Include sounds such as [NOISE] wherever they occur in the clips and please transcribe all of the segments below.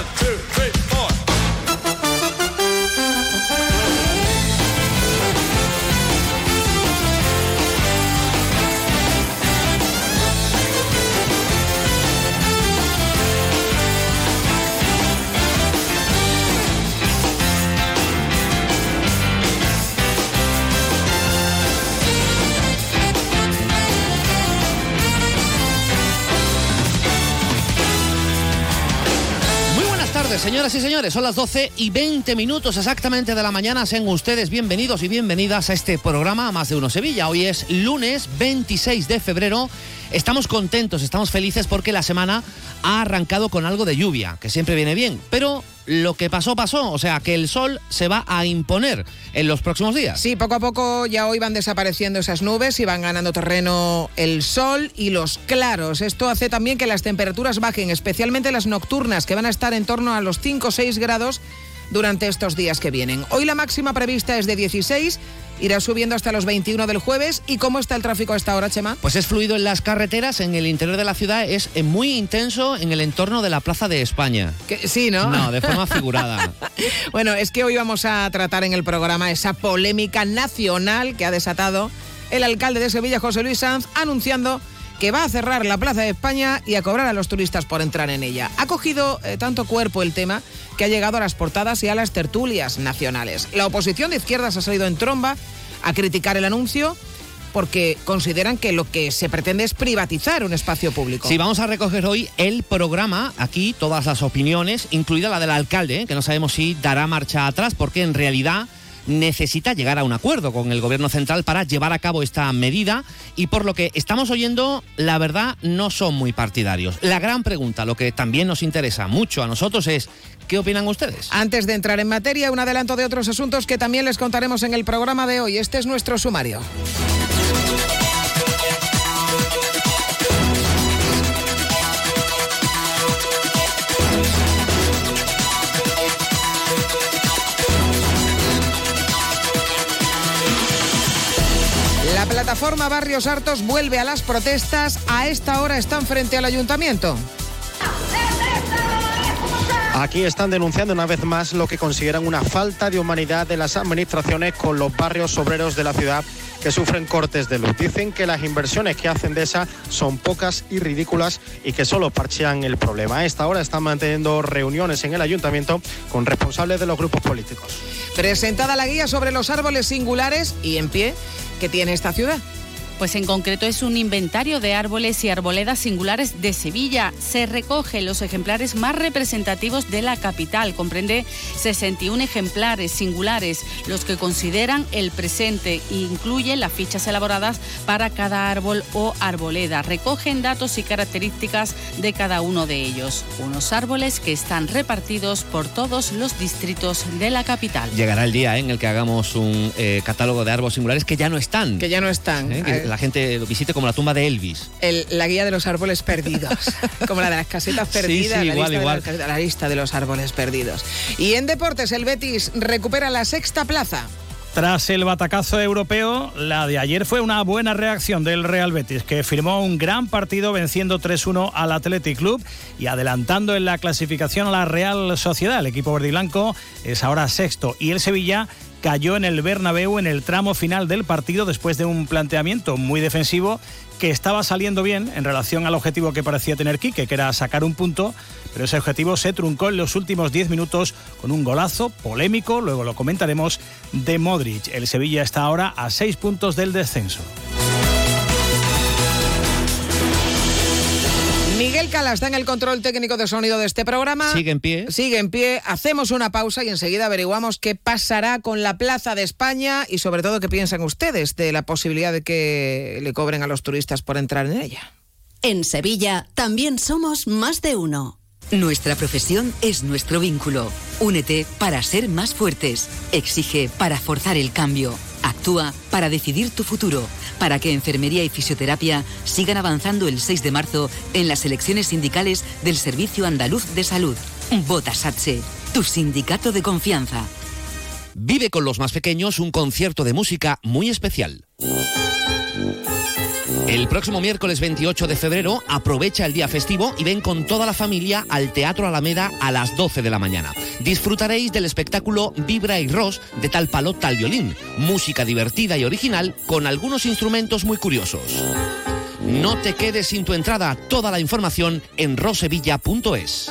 One, two, three, señoras y señores. Son las 12 y 20 minutos exactamente de la mañana. Sean ustedes bienvenidos y bienvenidas a este programa Más de Uno Sevilla. Hoy es lunes 26 de febrero. Estamos contentos, estamos felices porque la semana ha arrancado con algo de lluvia, que siempre viene bien. Pero lo que pasó, pasó. O sea, que el sol se va a imponer en los próximos días. Sí, poco a poco ya hoy van desapareciendo esas nubes y van ganando terreno el sol y los claros. Esto hace también que las temperaturas bajen, especialmente las nocturnas, que van a estar en torno a los 5 o 6 grados durante estos días que vienen. Hoy la máxima prevista es de 16, irá subiendo hasta los 21 del jueves. ¿Y cómo está el tráfico a esta hora, Chema? Pues es fluido en las carreteras, en el interior de la ciudad, es eh, muy intenso en el entorno de la Plaza de España. Sí, ¿no? No, de forma figurada. [LAUGHS] Bueno, es que hoy vamos a tratar en el programa esa polémica nacional que ha desatado el alcalde de Sevilla, José Luis Sanz, anunciando que va a cerrar la Plaza de España y a cobrar a los turistas por entrar en ella. Ha cogido eh, tanto cuerpo el tema que ha llegado a las portadas y a las tertulias nacionales. La oposición de izquierdas ha salido en tromba a criticar el anuncio porque consideran que lo que se pretende es privatizar un espacio público. Sí, vamos a recoger hoy el programa, aquí todas las opiniones, incluida la del alcalde, ¿eh? que no sabemos si dará marcha atrás, porque en realidad necesita llegar a un acuerdo con el gobierno central para llevar a cabo esta medida y por lo que estamos oyendo, la verdad, no son muy partidarios. La gran pregunta, lo que también nos interesa mucho a nosotros es, ¿qué opinan ustedes? Antes de entrar en materia, un adelanto de otros asuntos que también les contaremos en el programa de hoy. Este es nuestro sumario. Plataforma Barrios Hartos vuelve a las protestas. A esta hora están frente al ayuntamiento. Aquí están denunciando una vez más lo que consideran una falta de humanidad de las administraciones con los barrios obreros de la ciudad que sufren cortes de luz. Dicen que las inversiones que hacen de esa son pocas y ridículas y que solo parchean el problema. A esta hora están manteniendo reuniones en el ayuntamiento con responsables de los grupos políticos. Presentada la guía sobre los árboles singulares y en pie que tiene esta ciudad. Pues en concreto es un inventario de árboles y arboledas singulares de Sevilla. Se recogen los ejemplares más representativos de la capital. Comprende 61 ejemplares singulares, los que consideran el presente e incluye las fichas elaboradas para cada árbol o arboleda. Recogen datos y características de cada uno de ellos. Unos árboles que están repartidos por todos los distritos de la capital. Llegará el día ¿eh? en el que hagamos un eh, catálogo de árboles singulares que ya no están. Que ya no están. ¿eh? Que Eh, la gente lo visite como la tumba de Elvis. el- la guía de los árboles perdidos, [LAUGHS] como la de las casetas Sí, perdidas, sí, la, igual, lista igual. De la, la lista de los árboles perdidos. Y en deportes, el Betis recupera la sexta plaza. Tras el batacazo europeo, la de ayer fue una buena reacción del Real Betis, que firmó un gran partido venciendo 3-1 al Athletic Club y adelantando en la clasificación a la Real Sociedad. El equipo verde y blanco es ahora sexto y el Sevilla cayó en el Bernabéu en el tramo final del partido después de un planteamiento muy defensivo que estaba saliendo bien en relación al objetivo que parecía tener Quique, que era sacar un punto, pero ese objetivo se truncó en los últimos 10 minutos con un golazo polémico, luego lo comentaremos, de Modric. El Sevilla está ahora a 6 puntos del descenso. Miguel Cala está en el control técnico de sonido de este programa. Sigue en pie. Sigue en pie. Hacemos una pausa y enseguida averiguamos qué pasará con la Plaza de España y sobre todo qué piensan ustedes de la posibilidad de que le cobren a los turistas por entrar en ella. En Sevilla también somos más de uno. Nuestra profesión es nuestro vínculo. Únete para ser más fuertes. Exige para forzar el cambio. Actúa para decidir tu futuro. Para que enfermería y fisioterapia sigan avanzando el 6 de marzo en las elecciones sindicales del Servicio Andaluz de Salud. Vota SATSE, tu sindicato de confianza. Vive con los más pequeños un concierto de música muy especial. El próximo miércoles 28 de febrero aprovecha el día festivo y ven con toda la familia al Teatro Alameda a las 12 de la mañana. Disfrutaréis del espectáculo Vibra y Ros de tal palo tal violín, música divertida y original con algunos instrumentos muy curiosos. No te quedes sin tu entrada, toda la información en rosevilla.es.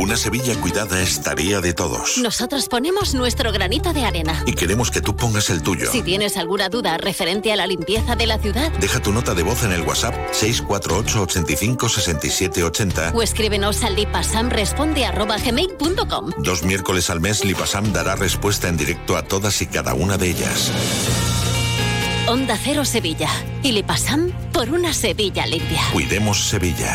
Una Sevilla cuidada es tarea de todos. Nosotros ponemos nuestro granito de arena. Y queremos que tú pongas el tuyo. Si tienes alguna duda referente a la limpieza de la ciudad, Deja tu nota de voz en el WhatsApp 648 85 67 80. o escríbenos al lipasamresponde@gmail.com. Dos miércoles al mes Lipasam dará respuesta en directo a todas y cada una de ellas. Onda Cero Sevilla. Y Lipasam por una Sevilla limpia. Cuidemos Sevilla.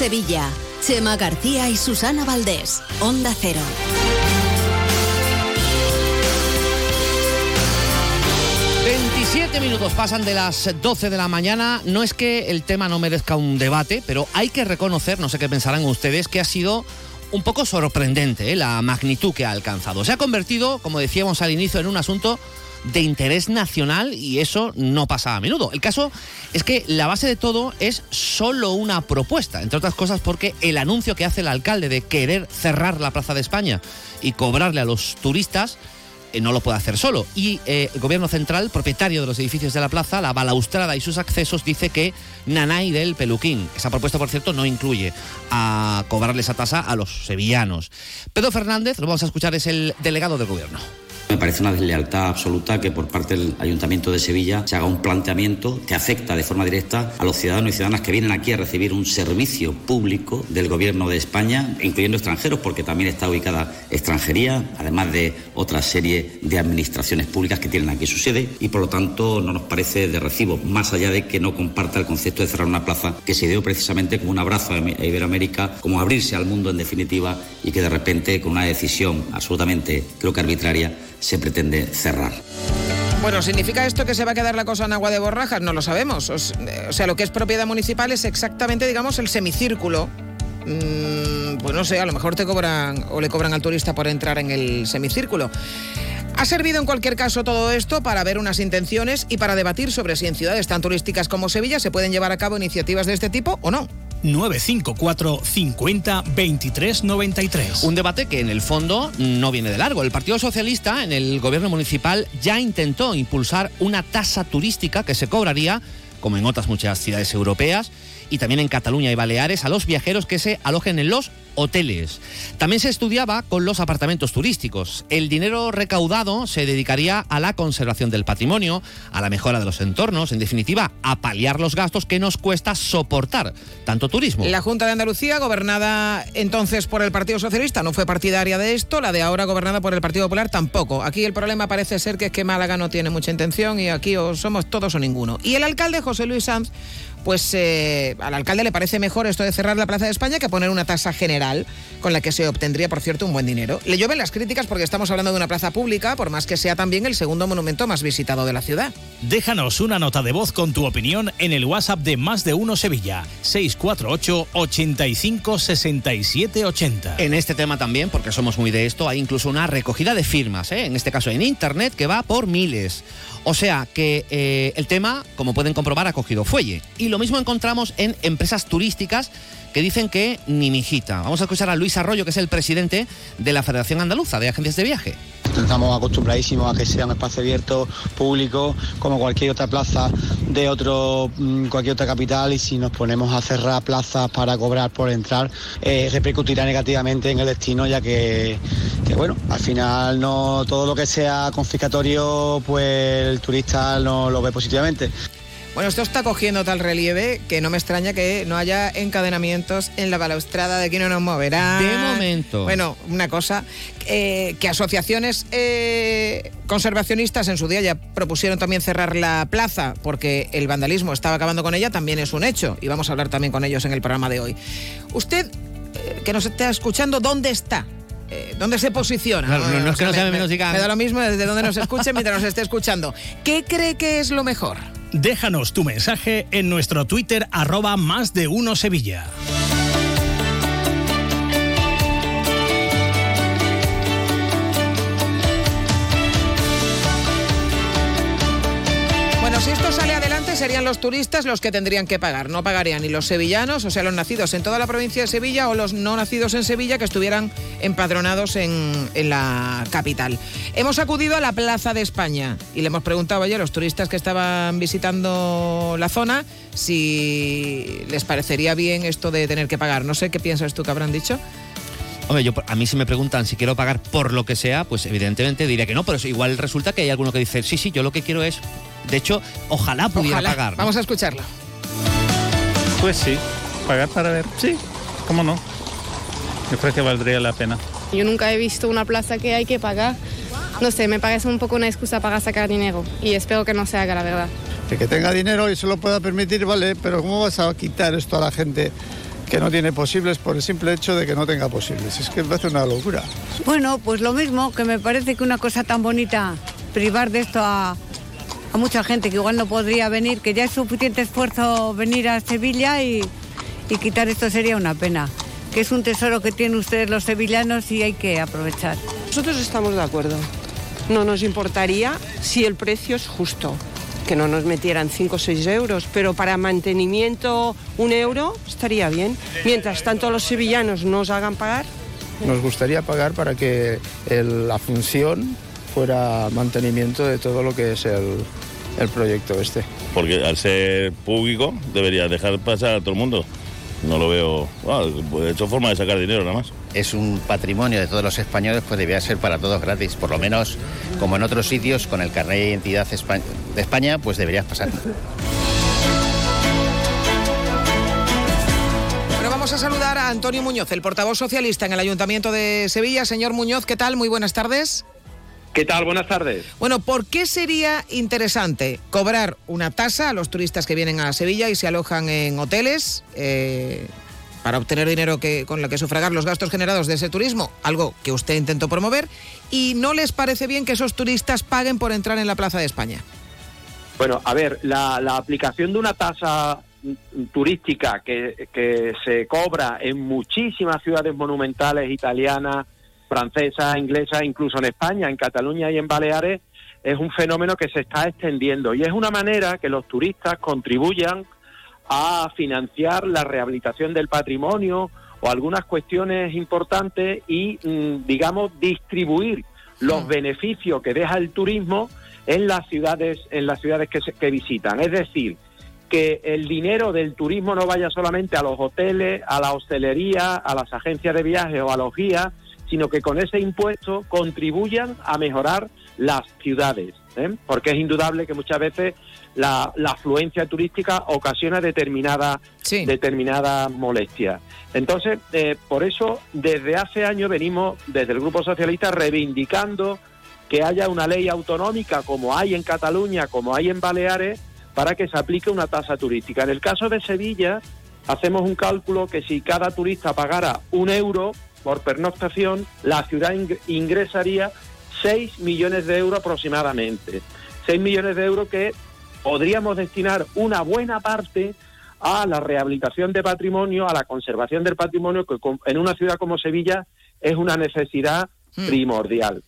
Sevilla. Chema García y Susana Valdés. Onda Cero. Siete minutos pasan de las 12 de la mañana. No es que el tema no merezca un debate, pero hay que reconocer, no sé qué pensarán ustedes, que ha sido un poco sorprendente ¿eh? la magnitud que ha alcanzado. Se ha convertido, como decíamos al inicio, en un asunto de interés nacional y eso no pasa a menudo. El caso es que la base de todo es solo una propuesta, entre otras cosas porque el anuncio que hace el alcalde de querer cerrar la Plaza de España y cobrarle a los turistas eh, no lo puede hacer solo. Y eh, el gobierno central, propietario de los edificios de la plaza, la balaustrada y sus accesos, dice que Nanay del Peluquín. Esa propuesta, por cierto, no incluye a cobrarle esa tasa a los sevillanos. Pedro Fernández, lo vamos a escuchar, es el delegado del gobierno. Me parece una deslealtad absoluta que por parte del Ayuntamiento de Sevilla se haga un planteamiento que afecta de forma directa a los ciudadanos y ciudadanas que vienen aquí a recibir un servicio público del Gobierno de España, incluyendo extranjeros, porque también está ubicada extranjería, además de otra serie de administraciones públicas que tienen aquí su sede, y por lo tanto no nos parece de recibo, más allá de que no comparta el concepto de cerrar una plaza que se dio precisamente como un abrazo a Iberoamérica, como abrirse al mundo en definitiva, y que de repente con una decisión absolutamente, creo que arbitraria, se pretende cerrar. Bueno, ¿significa esto que se va a quedar la cosa en agua de borrajas? No lo sabemos. O eh, sea, lo que es propiedad municipal es exactamente, digamos, el semicírculo. Mm, pues no sé, a lo mejor te cobran o le cobran al turista por entrar en el semicírculo. Ha servido en cualquier caso todo esto para ver unas intenciones y para debatir sobre si en ciudades tan turísticas como Sevilla se pueden llevar a cabo iniciativas de este tipo o no. 954 50 23 93. Un debate que en el fondo no viene de largo. El Partido Socialista en el gobierno municipal ya intentó impulsar una tasa turística que se cobraría, como en otras muchas ciudades europeas, y también en Cataluña y Baleares, a los viajeros que se alojen en los hoteles. También se estudiaba con los apartamentos turísticos. El dinero recaudado se dedicaría a la conservación del patrimonio, a la mejora de los entornos, en definitiva, a paliar los gastos que nos cuesta soportar tanto turismo. La Junta de Andalucía, gobernada entonces por el Partido Socialista, no fue partidaria de esto, la de ahora gobernada por el Partido Popular tampoco. Aquí el problema parece ser que es que Málaga no tiene mucha intención y aquí o somos todos o ninguno. Y el alcalde José Luis Sanz, pues eh, al alcalde le parece mejor esto de cerrar la Plaza de España que poner una tasa general con la que se obtendría, por cierto, un buen dinero. Le llueven las críticas porque estamos hablando de una plaza pública, por más que sea también el segundo monumento más visitado de la ciudad. Déjanos una nota de voz con tu opinión en el WhatsApp de Más de Uno Sevilla, 648 85 67 80. En este tema también, porque somos muy de esto, hay incluso una recogida de firmas, ¿eh? en este caso en Internet, que va por miles. O sea que eh, el tema, como pueden comprobar, ha cogido fuelle. Y lo mismo encontramos en empresas turísticas que dicen que ni mijita. Vamos a escuchar a Luis Arroyo, que es el presidente de la Federación Andaluza de Agencias de Viaje. Estamos acostumbradísimos a que sea un espacio abierto, público, como cualquier otra plaza de otro, mm, cualquier otra capital y si nos ponemos a cerrar plazas para cobrar por entrar, eh, repercutirá negativamente en el destino ya que, que, bueno, al final no todo lo que sea confiscatorio, pues el turista no lo ve positivamente. Bueno, esto está cogiendo tal relieve que no me extraña que no haya encadenamientos en la balaustrada de aquí no nos moverá. De momento. Bueno, una cosa, eh, que asociaciones eh, conservacionistas en su día ya propusieron también cerrar la plaza porque el vandalismo estaba acabando con ella, también es un hecho. Y vamos a hablar también con ellos en el programa de hoy. Usted, eh, que nos está escuchando, ¿dónde está? Eh, ¿Dónde se posiciona? Claro, no, no es que no me- sea me- menos diga- Me da lo mismo desde donde nos escuche mientras nos esté escuchando. ¿Qué cree que es lo mejor? Déjanos tu mensaje en nuestro Twitter arroba más de uno Sevilla. Si esto sale adelante serían los turistas los que tendrían que pagar. No pagarían ni los sevillanos, o sea, los nacidos en toda la provincia de Sevilla o los no nacidos en Sevilla que estuvieran empadronados en, en la capital. Hemos acudido a la Plaza de España y le hemos preguntado ayer a los turistas que estaban visitando la zona si les parecería bien esto de tener que pagar. No sé qué piensas tú que habrán dicho. Hombre, yo, a mí si me preguntan si quiero pagar por lo que sea, pues evidentemente diría que no, pero igual resulta que hay alguno que dice, sí, sí, yo lo que quiero es, de hecho, ojalá pudiera Ojalá. pagar. ¿no? Vamos a escucharlo. Pues sí, pagar para ver, sí, cómo no. Yo creo que valdría la pena. Yo nunca he visto una plaza que hay que pagar. No sé, me parece un poco una excusa para sacar dinero y espero que no se haga, la verdad. Que tenga dinero y se lo pueda permitir, vale, pero ¿cómo vas a quitar esto a la gente que no tiene posibles por el simple hecho de que no tenga posibles? Es que me parece una locura. Bueno, pues lo mismo, que me parece que una cosa tan bonita, privar de esto a, a mucha gente que igual no podría venir, que ya es suficiente esfuerzo venir a Sevilla y, y quitar esto sería una pena. Que es un tesoro que tienen ustedes los sevillanos y hay que aprovechar. Nosotros estamos de acuerdo. No nos importaría si el precio es justo, que no nos metieran 5 o 6 euros, pero para mantenimiento un euro estaría bien. Mientras tanto los sevillanos nos hagan pagar, Nos gustaría pagar para que el- la función fuera mantenimiento de todo lo que es el, el proyecto este. Porque al ser público debería dejar pasar a todo el mundo. No lo veo. Bueno, de hecho, forma de sacar dinero nada más. es un patrimonio de todos los españoles, pues debería ser para todos gratis. Por lo menos, como en otros sitios, con el carnet de identidad de España, pues deberías pasar. Bueno, vamos a saludar a Antonio Muñoz, el portavoz socialista en el Ayuntamiento de Sevilla. Señor Muñoz, ¿qué tal? Muy buenas tardes. ¿Qué tal? Buenas tardes. Bueno, ¿por qué sería interesante cobrar una tasa a los turistas que vienen a Sevilla y se alojan en hoteles eh, para obtener dinero que, con lo que sufragar los gastos generados de ese turismo? Algo que usted intentó promover. ¿Y no les parece bien que esos turistas paguen por entrar en la Plaza de España? Bueno, a ver, la, la aplicación de una tasa turística que, que se cobra en muchísimas ciudades monumentales italianas, francesas, inglesas, incluso en España, en Cataluña y en Baleares, es un fenómeno que se está extendiendo y es una manera que los turistas contribuyan a financiar la rehabilitación del patrimonio o algunas cuestiones importantes y, mm, digamos, distribuir los beneficios que deja el turismo en las ciudades, en las ciudades que, se- que visitan. Es decir, que el dinero del turismo no vaya solamente a los hoteles, a la hostelería, a las agencias de viajes o a los guías, sino que con ese impuesto contribuyan a mejorar las ciudades. ¿eh? Porque es indudable que muchas veces la, la afluencia turística ocasiona determinada, determinada molestia. Entonces, eh, por eso, desde hace años venimos, desde el Grupo Socialista, reivindicando que haya una ley autonómica como hay en Cataluña, como hay en Baleares, para que se aplique una tasa turística. En el caso de Sevilla, hacemos un cálculo que si cada turista pagara un euro por pernoctación, la ciudad ing- ingresaría 6 millones de euros aproximadamente. 6 millones de euros que podríamos destinar una buena parte a la rehabilitación de patrimonio, a la conservación del patrimonio, que en una ciudad como Sevilla es una necesidad primordial.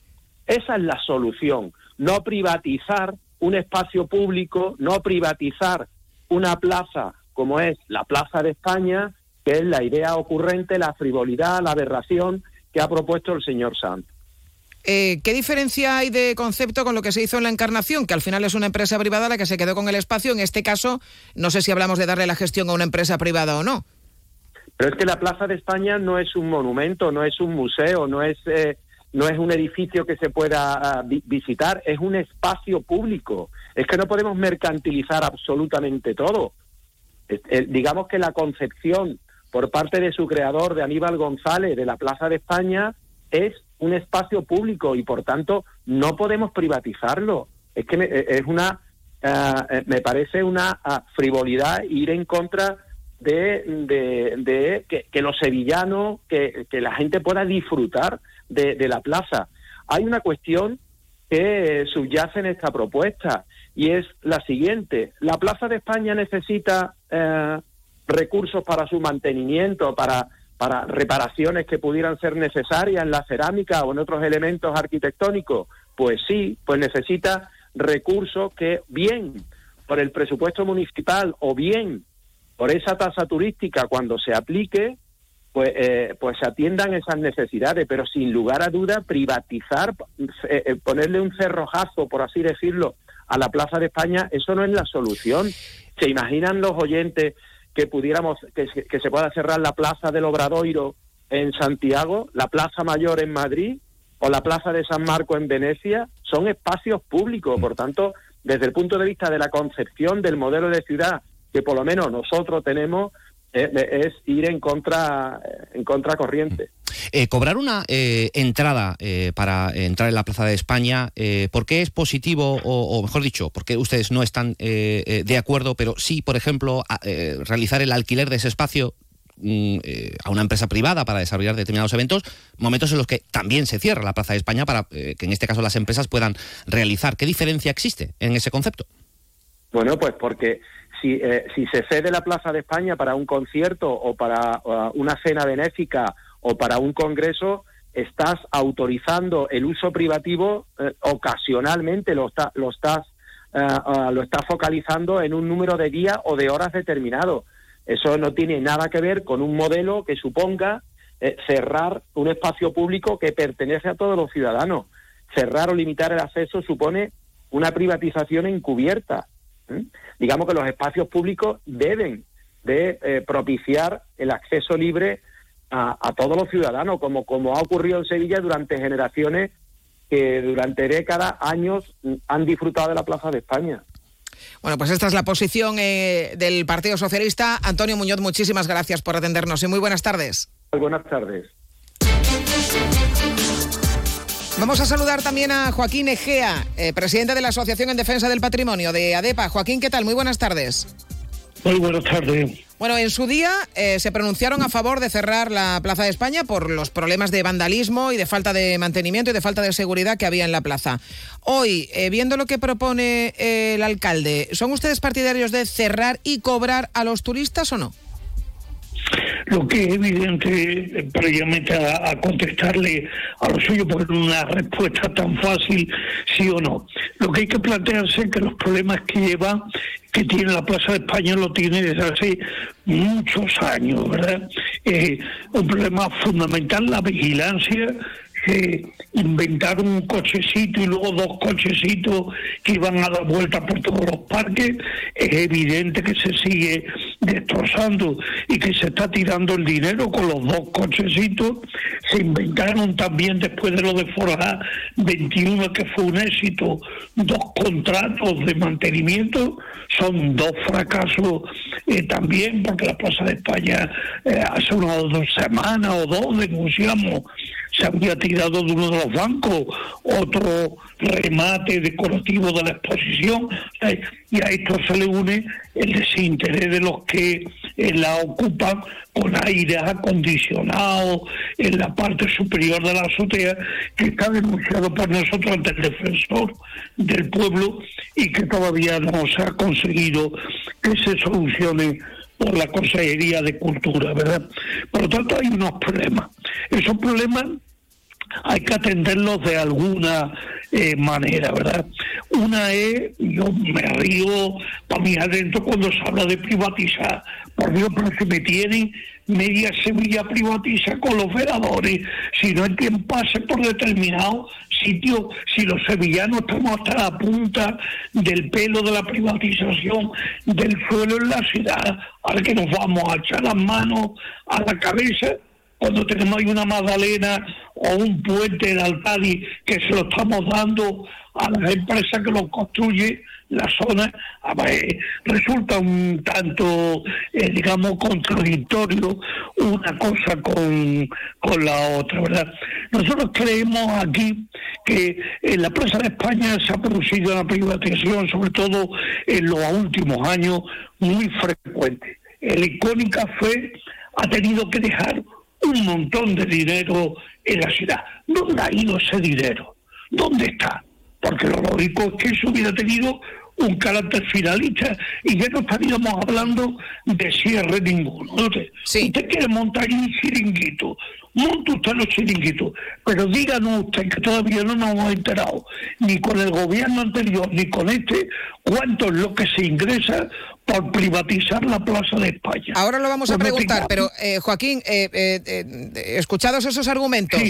Esa es la solución, no privatizar un espacio público, no privatizar una plaza como es la Plaza de España, que es la idea ocurrente, la frivolidad, la aberración que ha propuesto el señor Sanz. Eh, ¿Qué diferencia hay de concepto con lo que se hizo en la Encarnación, que al final es una empresa privada la que se quedó con el espacio? En este caso, no sé si hablamos de darle la gestión a una empresa privada o no. Pero es que la Plaza de España no es un monumento, no es un museo, no es, eh, no es un edificio que se pueda ah, vi- visitar, es un espacio público. Es que no podemos mercantilizar absolutamente todo. Es- eh, digamos que la concepción por parte de su creador, de Aníbal González, de la Plaza de España, es un espacio público y por tanto no podemos privatizarlo. Es que me, eh, es una, eh, me parece una ah, frivolidad ir en contra de, que, los sevillanos, que, la gente pueda disfrutar de, de la plaza. Hay una cuestión que subyace en esta propuesta y es la siguiente. La Plaza de España necesita eh, recursos para su mantenimiento, para, para reparaciones que pudieran ser necesarias en la cerámica o en otros elementos arquitectónicos. Pues sí, pues necesita recursos que bien por el presupuesto municipal o bien por esa tasa turística cuando se aplique, pues, eh, pues se atiendan esas necesidades, pero sin lugar a duda privatizar, eh, eh, ponerle un cerrojazo, por así decirlo, a la Plaza de España, eso no es la solución. ¿Se imaginan los oyentes que pudiéramos, que, se- pueda cerrar la Plaza del Obradoiro en Santiago, la Plaza Mayor en Madrid o la Plaza de San Marco en Venecia? Son espacios públicos, por tanto, desde el punto de vista de la concepción del modelo de ciudad que por lo menos nosotros tenemos, eh, es ir en contra, en contracorriente. Eh, cobrar una eh, entrada eh, para entrar en la Plaza de España, eh, ¿por qué es positivo o, o mejor dicho, por qué ustedes no están de acuerdo, pero sí, por ejemplo, a- realizar el alquiler de ese espacio mm, a una empresa privada para desarrollar determinados eventos, momentos en los que también se cierra la Plaza de España para que en este caso las empresas puedan realizar? ¿Qué diferencia existe en ese concepto? Bueno, pues porque si, eh, si se cede la Plaza de España para un concierto o para uh, una cena benéfica o para un congreso, estás autorizando el uso privativo eh, ocasionalmente, lo, está, lo, estás, eh, ah, lo estás focalizando en un número de días o de horas determinado. Eso no tiene nada que ver con un modelo que suponga eh, cerrar un espacio público que pertenece a todos los ciudadanos. Cerrar o limitar el acceso supone una privatización encubierta. ¿Eh? Digamos que los espacios públicos deben de eh, propiciar el acceso libre a, a todos los ciudadanos, como, como ha ocurrido en Sevilla durante generaciones que durante décadas, años, mm, han disfrutado de la Plaza de España. Bueno, pues esta es la posición eh, del Partido Socialista. Antonio Muñoz, muchísimas gracias por atendernos y muy buenas tardes. Buenas tardes. Vamos a saludar también a Joaquín Egea, eh, presidente de la Asociación en Defensa del Patrimonio de ADEPA. Joaquín, ¿qué tal? Muy buenas tardes. Muy buenas tardes. Bueno, en su día eh, se pronunciaron a favor de cerrar la Plaza de España por los problemas de vandalismo y de falta de mantenimiento y de falta de seguridad que había en la plaza. Hoy, eh, viendo lo que propone el alcalde, ¿son ustedes partidarios de cerrar y cobrar a los turistas o no? Lo que es evidente, eh, previamente a, contestarle a lo suyo, porque una respuesta tan fácil, sí o no. Lo que hay que plantearse es que los problemas que lleva, que tiene la Plaza de España, lo tiene desde hace muchos años, ¿verdad? Eh, un problema fundamental, la vigilancia, que inventaron un cochecito y luego dos cochecitos que iban a dar vueltas por todos los parques, es evidente que se sigue destrozando y que se está tirando el dinero con los dos cochecitos. Se inventaron también después de lo de Forja 21, que fue un éxito, dos contratos de mantenimiento, son dos fracasos eh, también, porque la Plaza de España eh, hace unas dos semanas o dos denunciamos se había tirado de uno de los bancos, otro remate decorativo de la exposición, eh, y a esto se le une el desinterés de los que eh, la ocupan con aire acondicionado en la parte superior de la azotea, que está denunciado por nosotros ante el defensor del pueblo y que todavía no se ha conseguido que se solucione por la Consejería de Cultura, ¿verdad? Por lo tanto, hay unos problemas. Esos problemas hay que atenderlos de alguna eh, manera, ¿verdad? Una es, yo me río para mí adentro cuando se habla de privatizar. Por Dios, pero se me tienen media Sevilla privatiza con los veladores, si no hay quien pase por determinado sitio, si los sevillanos estamos hasta la punta del pelo de la privatización del suelo en la ciudad, ahora que nos vamos a echar las manos a la cabeza cuando tenemos ahí una magdalena o un puente de Altadi que se lo estamos dando a las empresas que lo construyen la zona, resulta un tanto, eh, digamos, contradictorio una cosa con, con la otra, ¿verdad? Nosotros creemos aquí que en la Plaza de España se ha producido una privatización, sobre todo en los últimos años, muy frecuente. El icónica fe ha tenido que dejar un montón de dinero en la ciudad. ¿Dónde ha ido ese dinero? ¿Dónde está? Porque lo lógico es que eso hubiera tenido un carácter finalista y ya no estaríamos hablando de cierre ninguno. Usted, usted quiere montar un chiringuito, monte usted los chiringuitos, pero díganos usted que todavía no nos hemos enterado, ni con el gobierno anterior, ni con este, cuánto es lo que se ingresa por privatizar la Plaza de España. Ahora lo vamos a preguntar, pero eh, Joaquín, eh, eh, escuchados esos argumentos,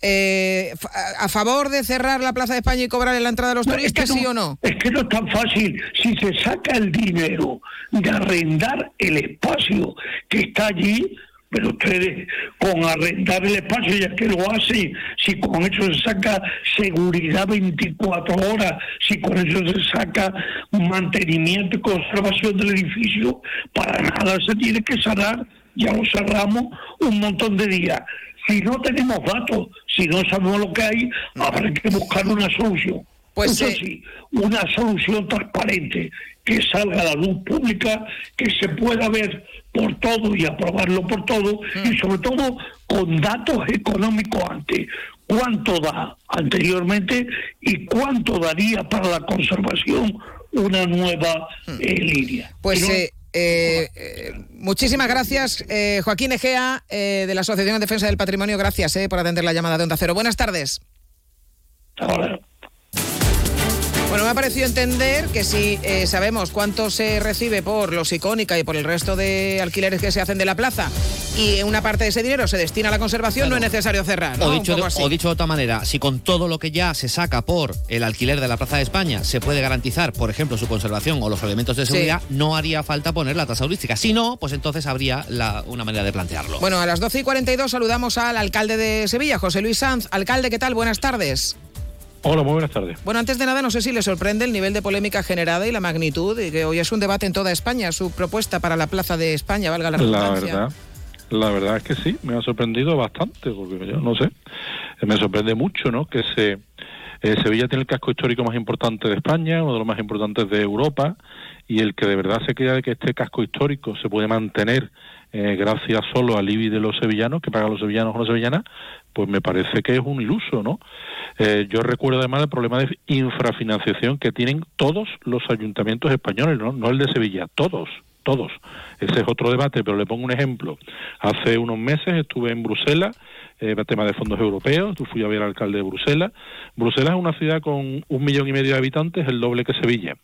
eh, a favor de cerrar la Plaza de España y cobrar la entrada de los turistas, sí o no? Es que no es tan fácil. Si se saca el dinero de arrendar el espacio que está allí, pero ustedes con arrendar el espacio ya que lo hacen, si con eso se saca seguridad 24 horas, si con eso se saca mantenimiento y conservación del edificio, para nada se tiene que cerrar, ya lo cerramos un montón de días. Si no tenemos datos, si no sabemos lo que hay, habrá que buscar una solución. Pues Eso sí, una solución transparente, que salga a la luz pública, que se pueda ver por todo y aprobarlo por todo, y sobre todo con datos económicos antes. ¿Cuánto da anteriormente y cuánto daría para la conservación una nueva eh, línea? Pues eh, eh, eh, muchísimas gracias, eh, Joaquín Egea, de la Asociación en Defensa del Patrimonio. Gracias por atender la llamada de Onda Cero. Buenas tardes. Bueno, me ha parecido entender que si eh, sabemos cuánto se recibe por los icónica y por el resto de alquileres que se hacen de la plaza y una parte de ese dinero se destina a la conservación, no es necesario cerrar. O, dicho de, o, dicho de, otra manera, si con todo lo que ya se saca por el alquiler de la Plaza de España se puede garantizar, por ejemplo, su conservación o los elementos de seguridad, no haría falta poner la tasa turística. Si no, pues entonces habría una manera de plantearlo. Bueno, a las 12 y 42 saludamos al alcalde de Sevilla, José Luis Sanz. Alcalde, ¿qué tal? Buenas tardes. Hola, muy buenas tardes. Bueno, antes de nada, no sé si le sorprende el nivel de polémica generada y la magnitud, y que hoy es un debate en toda España, su propuesta para la Plaza de España, valga la redundancia. La verdad, la verdad es que sí, me ha sorprendido bastante, porque yo no sé, me sorprende mucho, ¿no? Que se, eh, Sevilla tiene el casco histórico más importante de España, uno de los más importantes de Europa, y el que de verdad se crea de que este casco histórico se puede mantener eh, gracias solo al IBI de los sevillanos, que pagan los sevillanos o las sevillanas, pues me parece que es un iluso, ¿no? Eh, yo recuerdo además el problema de infrafinanciación que tienen todos los ayuntamientos españoles, ¿no? No el de Sevilla, todos, todos. Ese es otro debate, pero le pongo un ejemplo. Hace unos meses estuve en Bruselas eh, tema de fondos europeos, fui a ver al alcalde de Bruselas. Bruselas es una ciudad con un millón y medio de habitantes, el doble que Sevilla.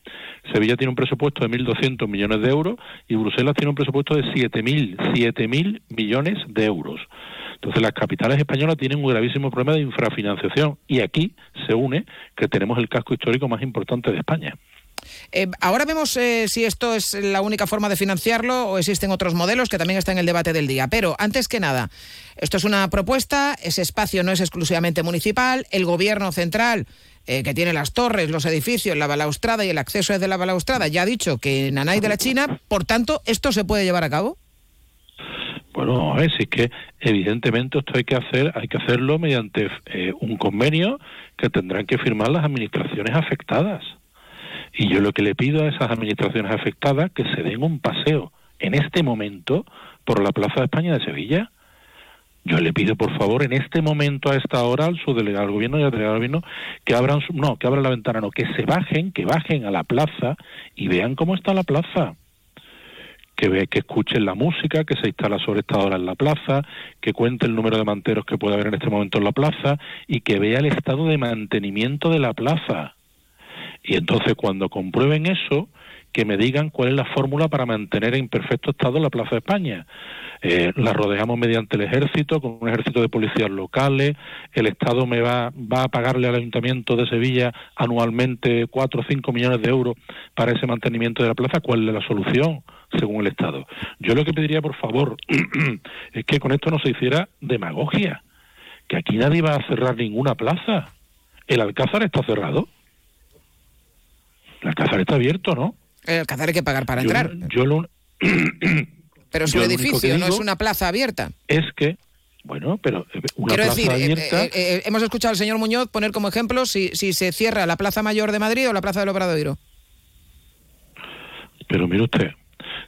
Sevilla tiene un presupuesto de 1.200 millones de euros y Bruselas tiene un presupuesto de 7.000, 7.000 millones de euros. Entonces las capitales españolas tienen un gravísimo problema de infrafinanciación y aquí se une que tenemos el casco histórico más importante de España. Eh, ahora vemos eh, si esto es la única forma de financiarlo o existen otros modelos que también están en el debate del día. Pero antes que nada, esto es una propuesta, ese espacio no es exclusivamente municipal, el gobierno central eh, que tiene las torres, los edificios, la balaustrada y el acceso desde la balaustrada, ya ha dicho que Nanay de la China, por tanto, ¿esto se puede llevar a cabo? Bueno, a ver, si es que evidentemente esto hay que hacer, hay que hacerlo mediante un convenio que tendrán que firmar las administraciones afectadas. Y yo lo que le pido a esas administraciones afectadas que se den un paseo en este momento por la Plaza de España de Sevilla. Yo le pido, por favor, en este momento, a esta hora, al subdelegado del gobierno y al delegado del gobierno, que abran, no, que abran la ventana, no, que se bajen, que bajen a la plaza y vean cómo está la plaza. Que, ve, que escuchen la música que se instala sobre esta hora en la plaza, que cuente el número de manteros que puede haber en este momento en la plaza y que vea el estado de mantenimiento de la plaza Y entonces cuando comprueben eso, que me digan cuál es la fórmula para mantener en perfecto estado la Plaza de España. Eh, la rodeamos mediante el ejército, con un ejército de policías locales, el Estado me va, va a pagarle al Ayuntamiento de Sevilla anualmente 4 o 5 millones de euros para ese mantenimiento de la plaza, ¿cuál es la solución? según el Estado. Yo lo que pediría, por favor, [CLEARS THROAT] es que con esto no se hiciera demagogia, que aquí nadie va a cerrar ninguna plaza. El Alcázar está cerrado. El Alcázar está abierto, ¿no? El Alcázar hay que pagar para Yo- entrar. Yo, lo, [CLEARS THROAT] Pero es un edificio, no es una plaza abierta. es que, bueno, pero eh, una Quiero plaza decir, eh, abierta... eh, eh, hemos escuchado al señor Muñoz poner como ejemplo si, si se cierra la Plaza Mayor de Madrid o la Plaza del Obradoiro. Pero mire usted,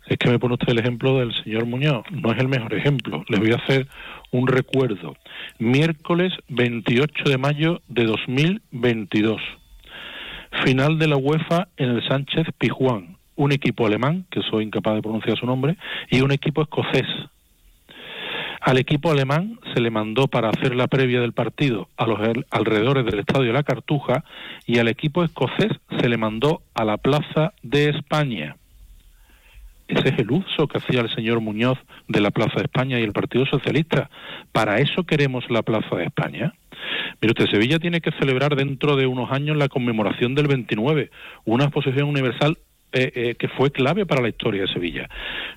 es que me pone usted el ejemplo del señor Muñoz. No es el mejor ejemplo. Le voy a hacer un recuerdo. Miércoles 28 de mayo de 2022. Final de la UEFA en el Sánchez Pijuán. Un equipo alemán, que soy incapaz de pronunciar su nombre, y un equipo escocés. Al equipo alemán se le mandó para hacer la previa del partido a los al- alrededores del Estadio la Cartuja y al equipo escocés se le mandó a la Plaza de España. Ese es el uso que hacía el señor Muñoz de la Plaza de España y el Partido Socialista. ¿Para eso queremos la Plaza de España? Mire usted, Sevilla tiene que celebrar dentro de unos años la conmemoración del 29, una exposición universal eh, eh, que fue clave para la historia de Sevilla.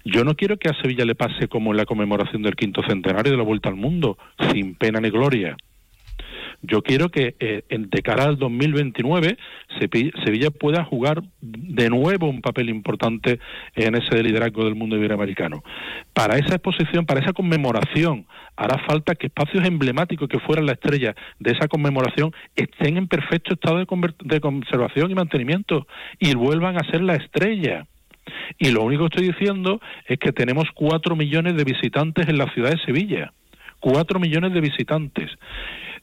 Yo no quiero que a Sevilla le pase como en la conmemoración del quinto centenario de la Vuelta al Mundo, sin pena ni gloria. Yo quiero que eh, de cara al 2029 Sepi- Sevilla pueda jugar de nuevo un papel importante en ese liderazgo del mundo iberoamericano. Para esa exposición, para esa conmemoración, hará falta que espacios emblemáticos que fueran la estrella de esa conmemoración estén en perfecto estado de, de conservación y mantenimiento y vuelvan a ser la estrella. Y lo único que estoy diciendo es que tenemos cuatro millones de visitantes en la ciudad de Sevilla. Cuatro millones de visitantes.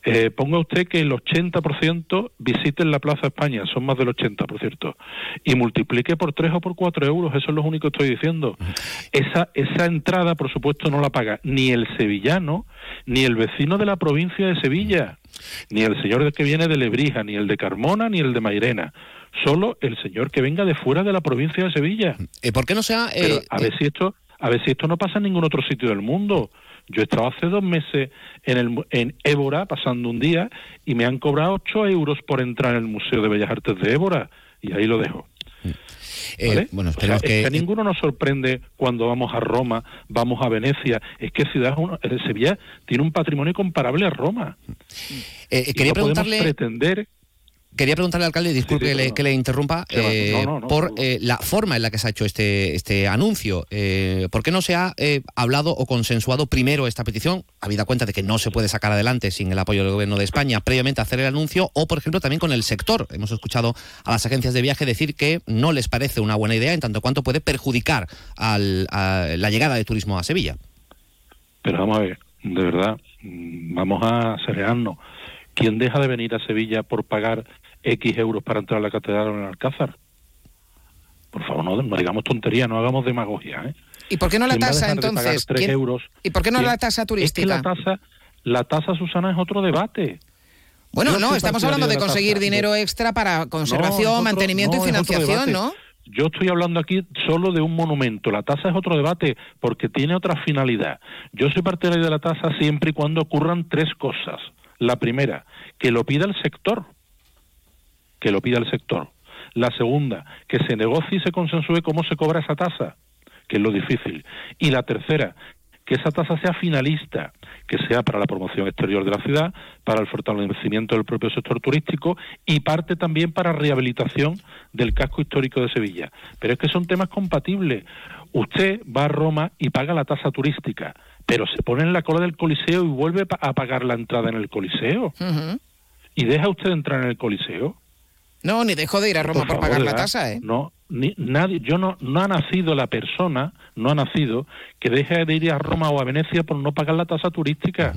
Eh, ponga usted que el 80% visiten la Plaza España, son más del 80, por cierto, y multiplique por 3 o por 4 euros, eso es lo único que estoy diciendo. Esa, esa entrada, por supuesto, no la paga ni el sevillano, ni el vecino de la provincia de Sevilla, ni el señor que viene de Lebrija, ni el de Carmona, ni el de Mairena. Solo el señor que venga de fuera de la provincia de Sevilla. Eh, ¿Por qué no se ha, eh, Pero a ver si esto, a ver si esto no pasa en ningún otro sitio del mundo. Yo he estado hace dos meses en, el, en Évora pasando un día y me han cobrado 8 euros por entrar en el Museo de Bellas Artes de Évora y ahí lo dejo. eh, ¿vale? bueno, O sea, es que... a ninguno nos sorprende cuando vamos a Roma, vamos a Venecia. Es que ciudad, eh, Sevilla tiene un patrimonio comparable a Roma. Eh, Y quería no podemos preguntarle- pretender Quería preguntarle al alcalde, disculpe Sí, sí, que, le, perdón. que le interrumpa, eh, No, no, no, por eh, la forma en la que se ha hecho este, este anuncio. Eh, ¿Por qué no se ha hablado o consensuado primero esta petición, habida cuenta de que no se puede sacar adelante sin el apoyo del Gobierno de España, previamente a hacer el anuncio, o por ejemplo también con el sector? Hemos escuchado a las agencias de viaje decir que no les parece una buena idea en tanto cuanto puede perjudicar al- a la llegada de turismo a Sevilla. Pero vamos a ver, de verdad, mm, vamos a serearnos. ¿Quién deja de venir a Sevilla por pagar X euros para entrar a la catedral o en el Alcázar? Por favor, no, no digamos tontería, no hagamos demagogia. ¿eh? ¿Y por qué no la ¿Quién va a tasa de entonces? tres ¿Quién- euros? ¿Y por qué no ¿Quién? la tasa Es que turística? la tasa, la tasa, Susana, es otro debate. Bueno, no, estamos hablando de conseguir tasa. dinero extra para No, conservación, otro- mantenimiento y financiación. ¿no? Yo estoy hablando aquí solo de un monumento. La tasa es otro debate porque tiene otra finalidad. Yo soy partidario de la tasa siempre y cuando ocurran tres cosas. La primera, que lo pida el sector. Que lo pida el sector. La segunda, que se negocie y se consensúe cómo se cobra esa tasa, que es lo difícil. Y la tercera, que esa tasa sea finalista, que sea para la promoción exterior de la ciudad, para el fortalecimiento del propio sector turístico y parte también para rehabilitación del casco histórico de Sevilla. Pero es que son temas compatibles. Usted va a Roma y paga la tasa turística, pero se pone en la cola del Coliseo y vuelve a pagar la entrada en el Coliseo. ¿Y deja usted entrar en el Coliseo? No, ni dejó de ir a Roma por, favor, pagar la tasa, ¿eh? No, ni, nadie, yo no, no ha nacido la persona, no ha nacido que deje de ir a Roma o a Venecia por no pagar la tasa turística.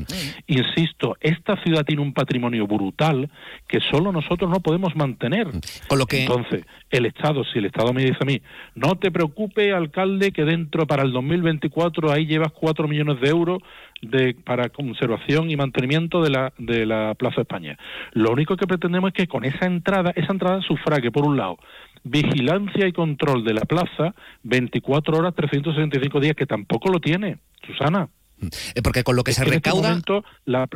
Insisto, esta ciudad tiene un patrimonio brutal que solo nosotros no podemos mantener. Con lo que... Entonces, el Estado, si el Estado me dice a mí, no te preocupe, alcalde, que dentro para el 2024 ahí llevas cuatro millones de euros de, para conservación y mantenimiento de la, de la Plaza España. Lo único que pretendemos es que con esa entrada, esa entrada sufrague, por un lado, vigilancia y control de la plaza 24 horas, 365 días, que tampoco lo tiene, Susana. Eh, porque con lo que Es se en este recauda... momento, la-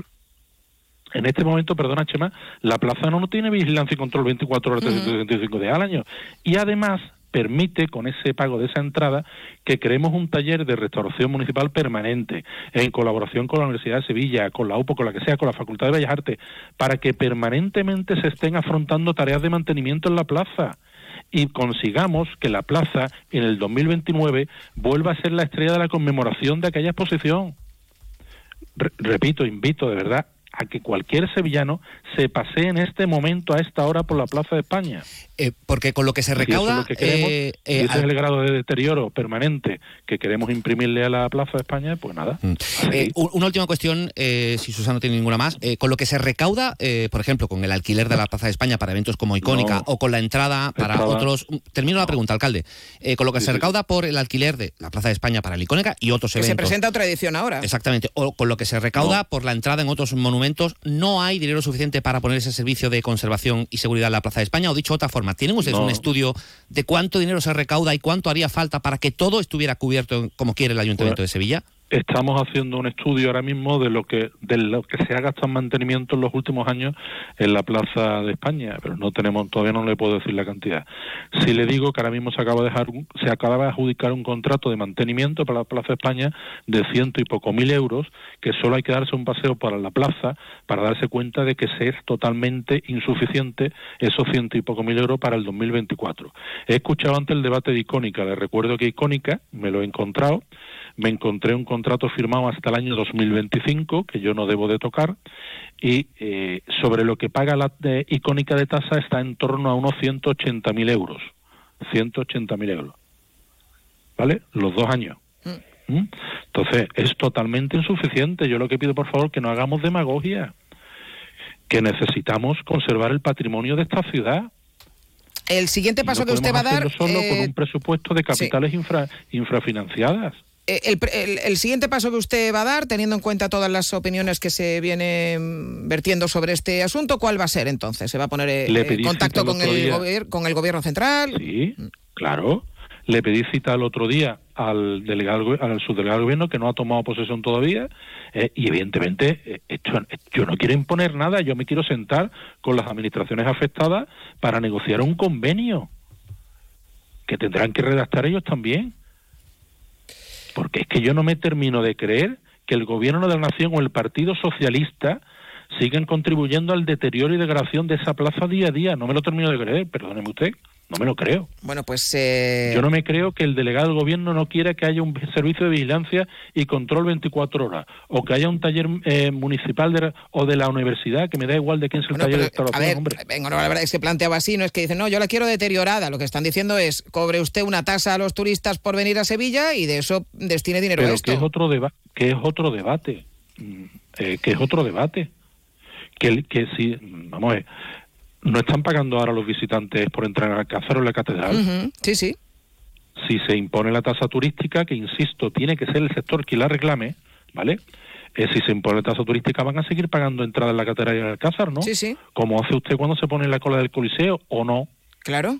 en este momento, perdona Chema, la plaza no, no tiene vigilancia y control 24 horas, 365 días al año. Y además permite, con ese pago de esa entrada, que creemos un taller de restauración municipal permanente, en colaboración con la Universidad de Sevilla, con la UPO, con la que sea, con la Facultad de Bellas Artes, para que permanentemente se estén afrontando tareas de mantenimiento en la plaza y consigamos que la plaza en el 2029 vuelva a ser la estrella de la conmemoración de aquella exposición. Re- repito, invito de verdad a que cualquier sevillano se pasee en este momento, a esta hora, por la Plaza de España. Eh, porque con lo que se Y eso es recauda... lo que queremos, eh, y eh, ese al- es el grado de deterioro permanente que queremos imprimirle a la Plaza de España, pues nada. Eh, u- una última cuestión, eh, si Susana no tiene ninguna más. Eh, con lo que se recauda, eh, por ejemplo, con el alquiler de la Plaza de España para eventos como Icónica No. o con la entrada para Entrada. otros... mm, Termino la pregunta, alcalde. Eh, con lo que Sí, se sí, recauda por el alquiler de la Plaza de España para el Icónica y otros Que se eventos... presenta otra edición ahora. Exactamente. O con lo que se recauda por la entrada en otros monumentos, ¿no hay dinero suficiente para poner ese servicio de conservación y seguridad en la Plaza de España? O dicho de otra forma, ¿tienen ustedes No. un estudio de cuánto dinero se recauda y cuánto haría falta para que todo estuviera cubierto como quiere el Ayuntamiento Pues, de Sevilla? Estamos haciendo un estudio ahora mismo de lo que de lo que se ha gastado en mantenimiento en los últimos años en la Plaza de España, pero no tenemos todavía no le puedo decir la cantidad. Si le digo que ahora mismo se acaba de dejar se acaba de adjudicar un contrato de mantenimiento para la Plaza de España de ciento y poco mil euros, que solo hay que darse un paseo para la plaza para darse cuenta de que se es totalmente insuficiente esos ciento y poco mil euros para el 2024. He escuchado antes el debate de Icónica, le recuerdo que Icónica, me lo he encontrado, me encontré un contrato firmado hasta el año 2025 que yo no debo de tocar y eh, sobre lo que paga la de icónica de tasa está en torno a unos 180.000 euros 180.000 euros ¿vale? los dos años. ¿Mm? entonces es totalmente insuficiente. Yo lo que pido por favor que no hagamos demagogia que necesitamos conservar el patrimonio de esta ciudad. El siguiente paso no que usted va a dar... solo con eh, un presupuesto de capitales infra- infrafinanciadas. Eh, El, pre- el- el siguiente paso que usted va a dar, teniendo en cuenta todas las opiniones que se vienen vertiendo sobre este asunto, ¿cuál va a ser entonces? ¿Se va a poner eh, en pedí contacto con el, con el gobierno central? Sí, claro. Le pedí cita el otro día al delegado al subdelegado del gobierno que no ha tomado posesión todavía eh, y evidentemente eh, esto, yo no quiero imponer nada, yo me quiero sentar con las administraciones afectadas para negociar un convenio que tendrán que redactar ellos también. Porque es que yo no me termino de creer que el gobierno de la nación o el Partido Socialista sigan contribuyendo al deterioro y degradación de esa plaza día a día. No me lo termino de creer, perdóneme usted, no me lo creo. Bueno, pues... eh, Yo no me creo que el delegado del gobierno no quiera que haya un servicio de vigilancia y control 24 horas, o que haya un taller eh, municipal de la- o de la universidad, que me da igual de quién es el Bueno, taller de pero, a ver, hombre. venga, no, la verdad es que planteaba así, no es que dicen, no, yo la quiero deteriorada. Lo que están diciendo es, cobre usted una tasa a los turistas por venir a Sevilla y de eso destine dinero a Pero esto. que es otro deba que es otro debate, Mm, eh, que es otro debate, que que si vamos a ver, no están pagando ahora los visitantes por entrar al Alcázar o en la catedral. Sí, sí. si se impone la tasa turística, que insisto, tiene que ser el sector quien la reclame, ¿vale? Eh, si se impone la tasa turística, van a seguir pagando entrada en la catedral y en el Alcázar, ¿no? Sí, sí. Como hace usted cuando se pone en la cola del Coliseo, ¿o no? Claro.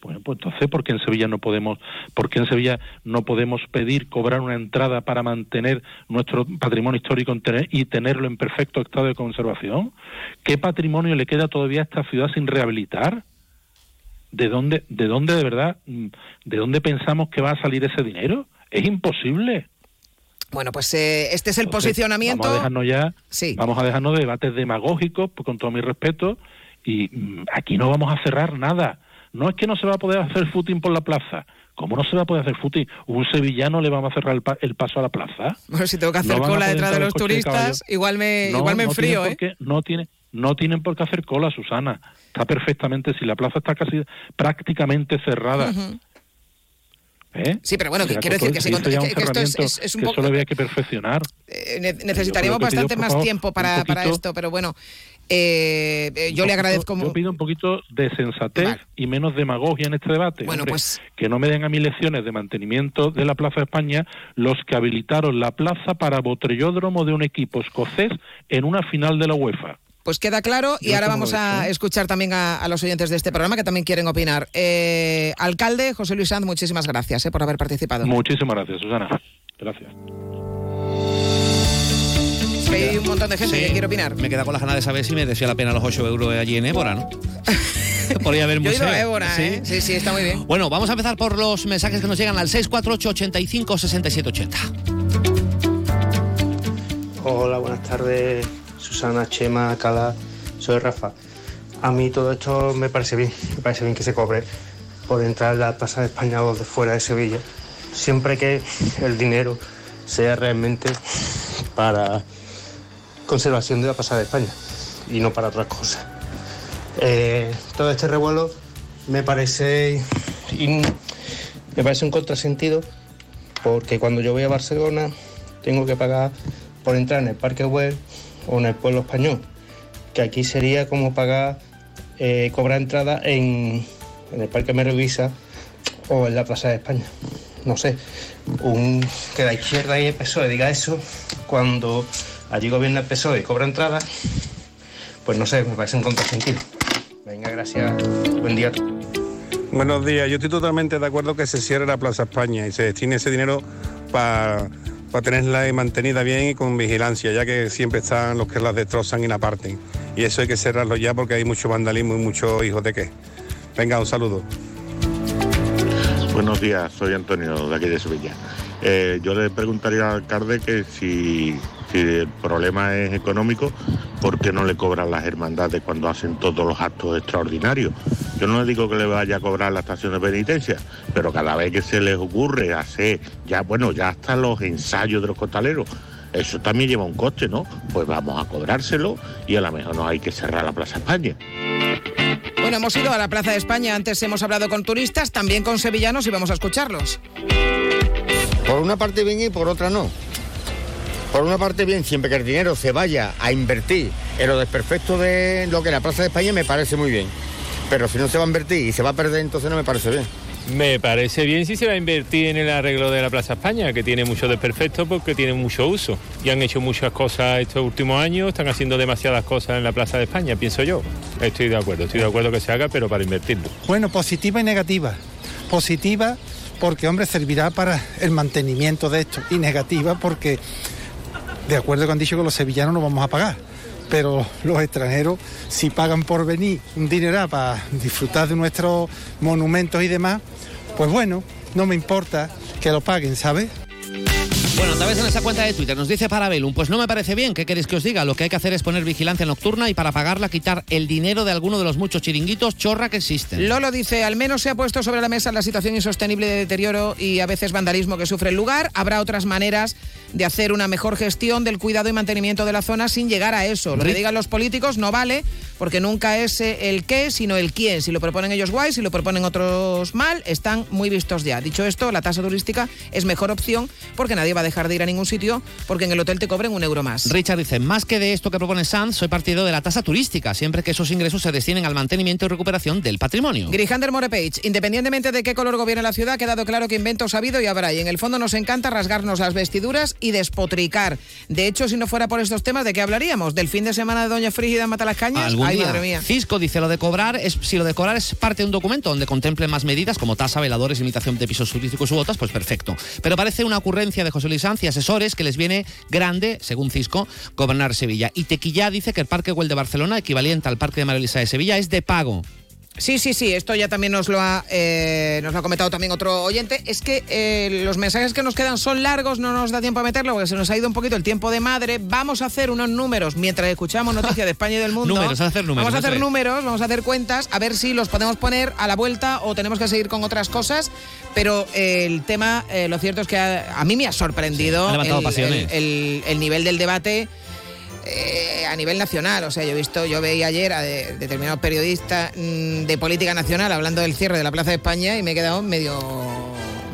Bueno, pues entonces, ¿por qué en Sevilla no podemos, por qué en Sevilla no podemos pedir cobrar una entrada para mantener nuestro patrimonio histórico y tenerlo en perfecto estado de conservación? ¿Qué patrimonio le queda todavía a esta ciudad sin rehabilitar? ¿De dónde, de dónde de verdad, mm, de dónde pensamos que va a salir ese dinero? Es imposible. Bueno, pues eh, este es el Entonces, posicionamiento. Vamos a dejarnos ya, Sí. vamos a dejarnos de debates demagógicos, pues, con todo mi respeto, y mm, aquí no vamos a cerrar nada. No es que no se va a poder hacer footing por la plaza. ¿Cómo no se va a poder hacer footing? ¿Un sevillano le vamos a cerrar el, pa- el paso a la plaza? Bueno, si tengo que hacer No cola detrás de los de turistas, igual me, No, igual me enfrío, ¿eh? qué- no tiene, no tienen por qué hacer cola, Susana. Está perfectamente, si la plaza está casi prácticamente cerrada. ¿Eh? Sí, pero bueno, O sea, quiero decir que, que- un que esto es, es- es un que poco... solo había que perfeccionar. eh, ne- necesitaríamos que bastante más favor, tiempo para, para esto, pero bueno, eh, eh, yo Un le poquito- agradezco... Yo pido un poquito de sensatez y menos demagogia en este debate. Bueno, Hombre, pues- Que no me den a mí lecciones de mantenimiento de la Plaza España los que habilitaron la plaza para botellódromo de un equipo escocés en una final de la UEFA. Pues queda claro y Yo ahora vamos a ¿eh? escuchar también a, a los oyentes de este programa que también quieren opinar. Eh, alcalde José Luis Sanz, muchísimas gracias eh, por haber participado. Muchísimas gracias, Susana. Gracias. Hay un montón de gente Sí. que quiere opinar. Me queda con las ganas de saber si merecía la pena los 8 euros allí en Évora, ¿no? [LAUGHS] Podría haber a Évora, ¿eh? Sí, sí, está muy bien. Bueno, vamos a empezar por los mensajes que nos llegan al 648 85 67 80. Hola, buenas tardes, Susana, Chema, Cala, soy Rafa. A mí todo esto me parece bien, me parece bien que se cobre por entrar en la Plaza de España o de fuera de Sevilla, siempre que el dinero sea realmente para conservación de la Plaza de España y no para otras cosas. Eh, todo este revuelo me parece, me parece un contrasentido porque cuando yo voy a Barcelona tengo que pagar por entrar en el Parque Güell o en el Pueblo Español, que aquí sería como pagar, eh, cobrar entrada en, en el Parque Merovisa o en la Plaza de España. No sé, un, que la izquierda y el PSOE diga eso cuando allí gobierna el PSOE y cobra entrada, pues no sé, me parece un contrasentido. Venga, gracias, buen día. Buenos días, yo estoy totalmente de acuerdo que se cierre la Plaza España y se destine ese dinero para tenerla mantenida bien y con vigilancia, ya que siempre están los que las destrozan y la parten. Y eso hay que cerrarlo ya porque hay mucho vandalismo y muchos hijos de qué. Venga, un saludo. Buenos días, soy Antonio de aquí de Sevilla. Eh, yo le preguntaría al alcalde que si, si el problema es económico, ¿por qué no le cobran las hermandades cuando hacen todos los actos extraordinarios? Yo no le digo que le vaya a cobrar la estación de penitencia, pero cada vez que se les ocurre hacer, ya bueno, ya hasta los ensayos de los costaleros, eso también lleva un coste, ¿no? Pues vamos a cobrárselo y a lo mejor no hay que cerrar la Plaza España. Bueno, hemos ido a la Plaza de España, antes hemos hablado con turistas, también con sevillanos y vamos a escucharlos. Por una parte bien y por otra no. Por una parte bien, siempre que el dinero se vaya a invertir en lo desperfecto de lo que es la Plaza de España me parece muy bien. Pero si no se va a invertir y se va a perder, entonces no me parece bien. Me parece bien si se va a invertir en el arreglo de la Plaza España, que tiene mucho desperfecto porque tiene mucho uso. Y han hecho muchas cosas estos últimos años, están haciendo demasiadas cosas en la Plaza de España, pienso yo. Estoy de acuerdo, estoy de acuerdo que se haga, pero para invertirlo. Bueno, positiva y negativa. Positiva porque, hombre, servirá para el mantenimiento de esto. Y negativa porque, de acuerdo con han dicho que los sevillanos no vamos a pagar. Pero los extranjeros, si pagan por venir un dineral para disfrutar de nuestros monumentos y demás, pues bueno, no me importa que lo paguen, ¿sabes? Bueno, a través de nuestra cuenta de Twitter nos dice Parabellum, pues no me parece bien, ¿qué queréis que os diga? Lo que hay que hacer es poner vigilancia nocturna y para pagarla quitar el dinero de alguno de los muchos chiringuitos chorra que existen. Lolo dice, al menos se ha puesto sobre la mesa la situación insostenible de deterioro y a veces vandalismo que sufre el lugar. Habrá otras maneras de hacer una mejor gestión del cuidado y mantenimiento de la zona sin llegar a eso. Lo que digan los políticos no vale porque nunca es eh, el qué, sino el quién. Si lo proponen ellos guay, si lo proponen otros mal, están muy vistos ya. Dicho esto, la tasa turística es mejor opción porque nadie va a dejar de ir a ningún sitio porque en el hotel te cobren un euro más. Richard dice, más que de esto que propone Sanz, soy partidario de la tasa turística, siempre que esos ingresos se destinen al mantenimiento y recuperación del patrimonio. Grijander Morepage, independientemente de qué color gobierne la ciudad, ha quedado claro que inventos ha habido y habrá. Y en el fondo nos encanta rasgarnos las vestiduras y despotricar. De hecho, si no fuera por estos temas, ¿de qué hablaríamos? ¿Del fin de semana de Doña Frígida en Matalascañas? Algún Ay, día. madre mía. Cisco dice lo de cobrar es si lo de cobrar es parte de un documento donde contemple más medidas como tasa, veladores, limitación de pisos turísticos u otras, pues perfecto. Pero parece una ocurrencia de José Luis Sanz y asesores que les viene grande, según Cisco, gobernar Sevilla. Y Tequillá dice que el Parque Güell de Barcelona, equivalente al Parque de María Luisa de Sevilla, es de pago. Sí, sí, sí, esto ya también nos lo ha, eh, nos lo ha comentado también otro oyente. Es que eh, los mensajes que nos quedan son largos, no nos da tiempo a meterlo porque se nos ha ido un poquito el tiempo de madre. Vamos a hacer unos números mientras escuchamos noticias de España y del mundo. Números, a hacer números, Vamos a hacer números, vamos a hacer cuentas, a ver si los podemos poner a la vuelta o tenemos que seguir con otras cosas. Pero eh, el tema, lo cierto es que a, a mí me ha sorprendido el nivel del debate. Eh, a nivel nacional. O sea, yo he visto, yo veía ayer a de- determinados periodistas mm, de política nacional hablando del cierre de la Plaza de España y me he quedado medio,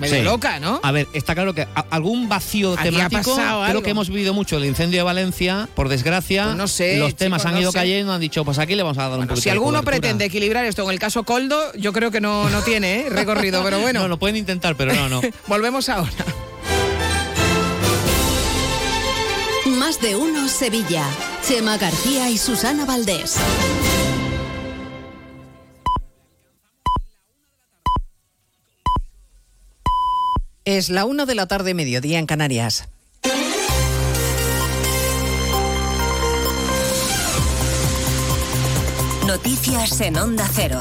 medio Sí. loca, ¿no? A ver, está claro que algún vacío Aquí temático, creo algo. que hemos vivido mucho el incendio de Valencia, por desgracia, Pues no sé, los temas chicos, han ido cayendo, han dicho, pues aquí le vamos a dar un poquito Si alguno pretende equilibrar esto en el caso Coldo, yo creo que no, no tiene ¿eh? recorrido, pero bueno. [LAUGHS] No, lo pueden intentar, pero no, no. [LAUGHS] Volvemos ahora. Más de uno Sevilla. Chema García y Susana Valdés. Es la una de la tarde, mediodía en Canarias. Noticias en Onda Cero.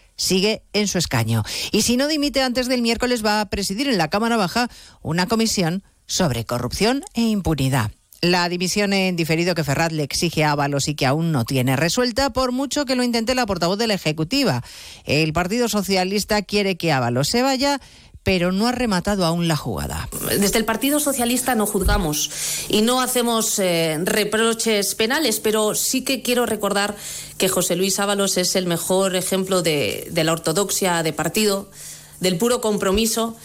sigue en su escaño. Y si no dimite antes del miércoles, va a presidir en la Cámara Baja una comisión sobre corrupción e impunidad. La dimisión en diferido que Ferraz le exige a Ábalos y que aún no tiene resuelta, por mucho que lo intente la portavoz de la Ejecutiva. El Partido Socialista quiere que Ábalos se vaya, pero no ha rematado aún la jugada. Desde el Partido Socialista no juzgamos y no hacemos eh, reproches penales, pero sí que quiero recordar que José Luis Ábalos es el mejor ejemplo de, la ortodoxia de partido, del puro compromiso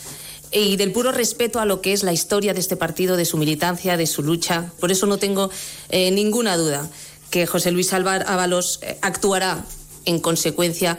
y del puro respeto a lo que es la historia de este partido, de su militancia, de su lucha. Por eso no tengo eh, ninguna duda que José Luis Ábalos eh, actuará en consecuencia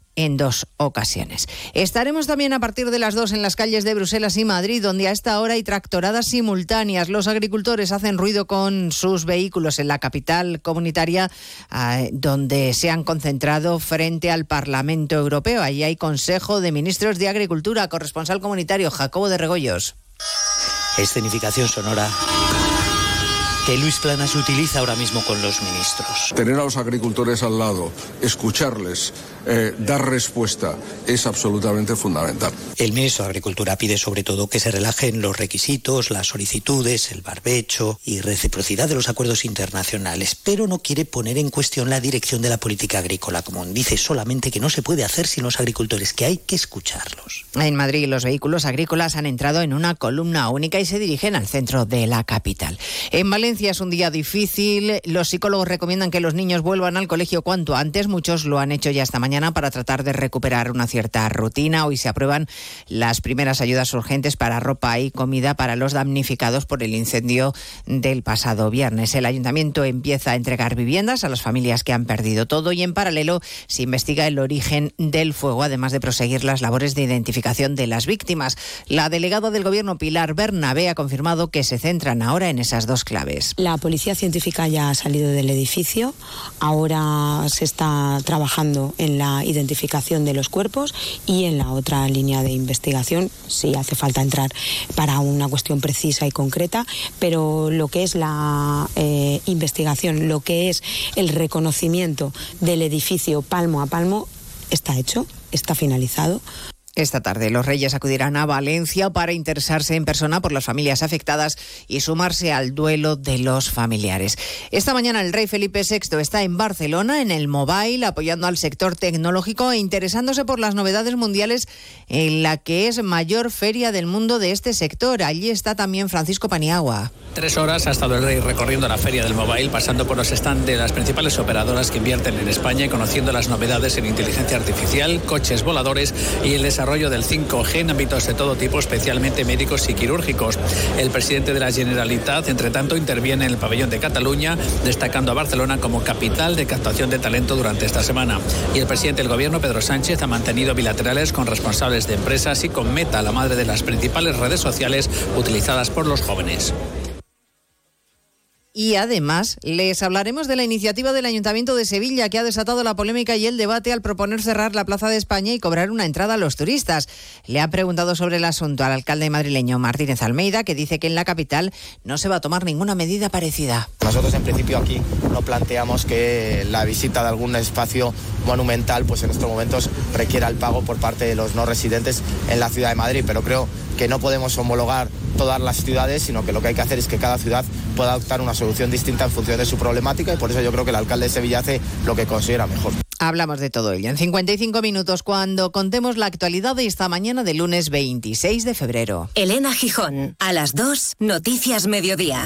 en dos ocasiones. Estaremos también a partir de las dos en las calles de Bruselas y Madrid, donde a esta hora hay tractoradas simultáneas. Los agricultores hacen ruido con sus vehículos en la capital comunitaria, ah, donde se han concentrado frente al Parlamento Europeo. Allí hay Consejo de Ministros de Agricultura, corresponsal comunitario Jacobo de Regoyos. Escenificación sonora que Luis Planas utiliza ahora mismo con los ministros. Tener a los agricultores al lado, escucharles, eh, dar respuesta, es absolutamente fundamental. El ministro de Agricultura pide sobre todo que se relajen los requisitos, las solicitudes, el barbecho y reciprocidad de los acuerdos internacionales, pero no quiere poner en cuestión la dirección de la política agrícola común. Dice solamente que no se puede hacer sin los agricultores, que hay que escucharlos. En Madrid los vehículos agrícolas han entrado en una columna única y se dirigen al centro de la capital. En Valencia es un día difícil. Los psicólogos recomiendan que los niños vuelvan al colegio cuanto antes. Muchos lo han hecho ya esta mañana para tratar de recuperar una cierta rutina. Hoy se aprueban las primeras ayudas urgentes para ropa y comida para los damnificados por el incendio del pasado viernes. El ayuntamiento empieza a entregar viviendas a las familias que han perdido todo y en paralelo se investiga el origen del fuego, además de proseguir las labores de identificación de las víctimas. La delegada del gobierno Pilar Bernabé ha confirmado que se centran ahora en esas dos claves. La policía científica ya ha salido del edificio, ahora se está trabajando en la identificación de los cuerpos y en la otra línea de investigación, si hace falta entrar para una cuestión precisa y concreta, pero lo que es la eh, investigación, lo que es el reconocimiento del edificio palmo a palmo, está hecho, está finalizado. Esta tarde los Reyes acudirán a Valencia para interesarse en persona por las familias afectadas y sumarse al duelo de los familiares. Esta mañana el rey Felipe VI está en Barcelona, en el Mobile, apoyando al sector tecnológico e interesándose por las novedades mundiales en la que es mayor feria del mundo de este sector. Allí está también Francisco Paniagua. Tres horas ha estado el rey recorriendo la feria del mobile, pasando por los stands de las principales operadoras que invierten en España y conociendo las novedades en inteligencia artificial, coches voladores y el desarrollo desarrollo del 5G en ámbitos de todo tipo, especialmente médicos y quirúrgicos. El presidente de la Generalitat, entre tanto, interviene en el pabellón de Cataluña, destacando a Barcelona como capital de captación de talento durante esta semana. Y el presidente del gobierno, Pedro Sánchez, ha mantenido bilaterales con responsables de empresas y con Meta, la madre de las principales redes sociales utilizadas por los jóvenes. Y además les hablaremos de la iniciativa del Ayuntamiento de Sevilla que ha desatado la polémica y el debate al proponer cerrar la Plaza de España y cobrar una entrada a los turistas. Le ha preguntado sobre el asunto al alcalde madrileño Martínez Almeida, que dice que en la capital no se va a tomar ninguna medida parecida. Nosotros en principio aquí no planteamos que la visita de algún espacio monumental pues en estos momentos requiera el pago por parte de los no residentes en la ciudad de Madrid, pero creo que no podemos homologar todas las ciudades, sino que lo que hay que hacer es que cada ciudad pueda adoptar una solución distinta en función de su problemática y por eso yo creo que el alcalde de Sevilla hace lo que considera mejor. Hablamos de todo ello en 55 minutos cuando contemos la actualidad de esta mañana de lunes 26 de febrero. Elena Gijón, a las 2, Noticias Mediodía.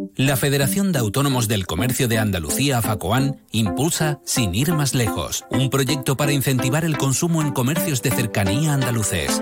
La Federación de Autónomos del Comercio de Andalucía, FACOAN, impulsa Sin ir más lejos, un proyecto para incentivar el consumo en comercios de cercanía andaluces.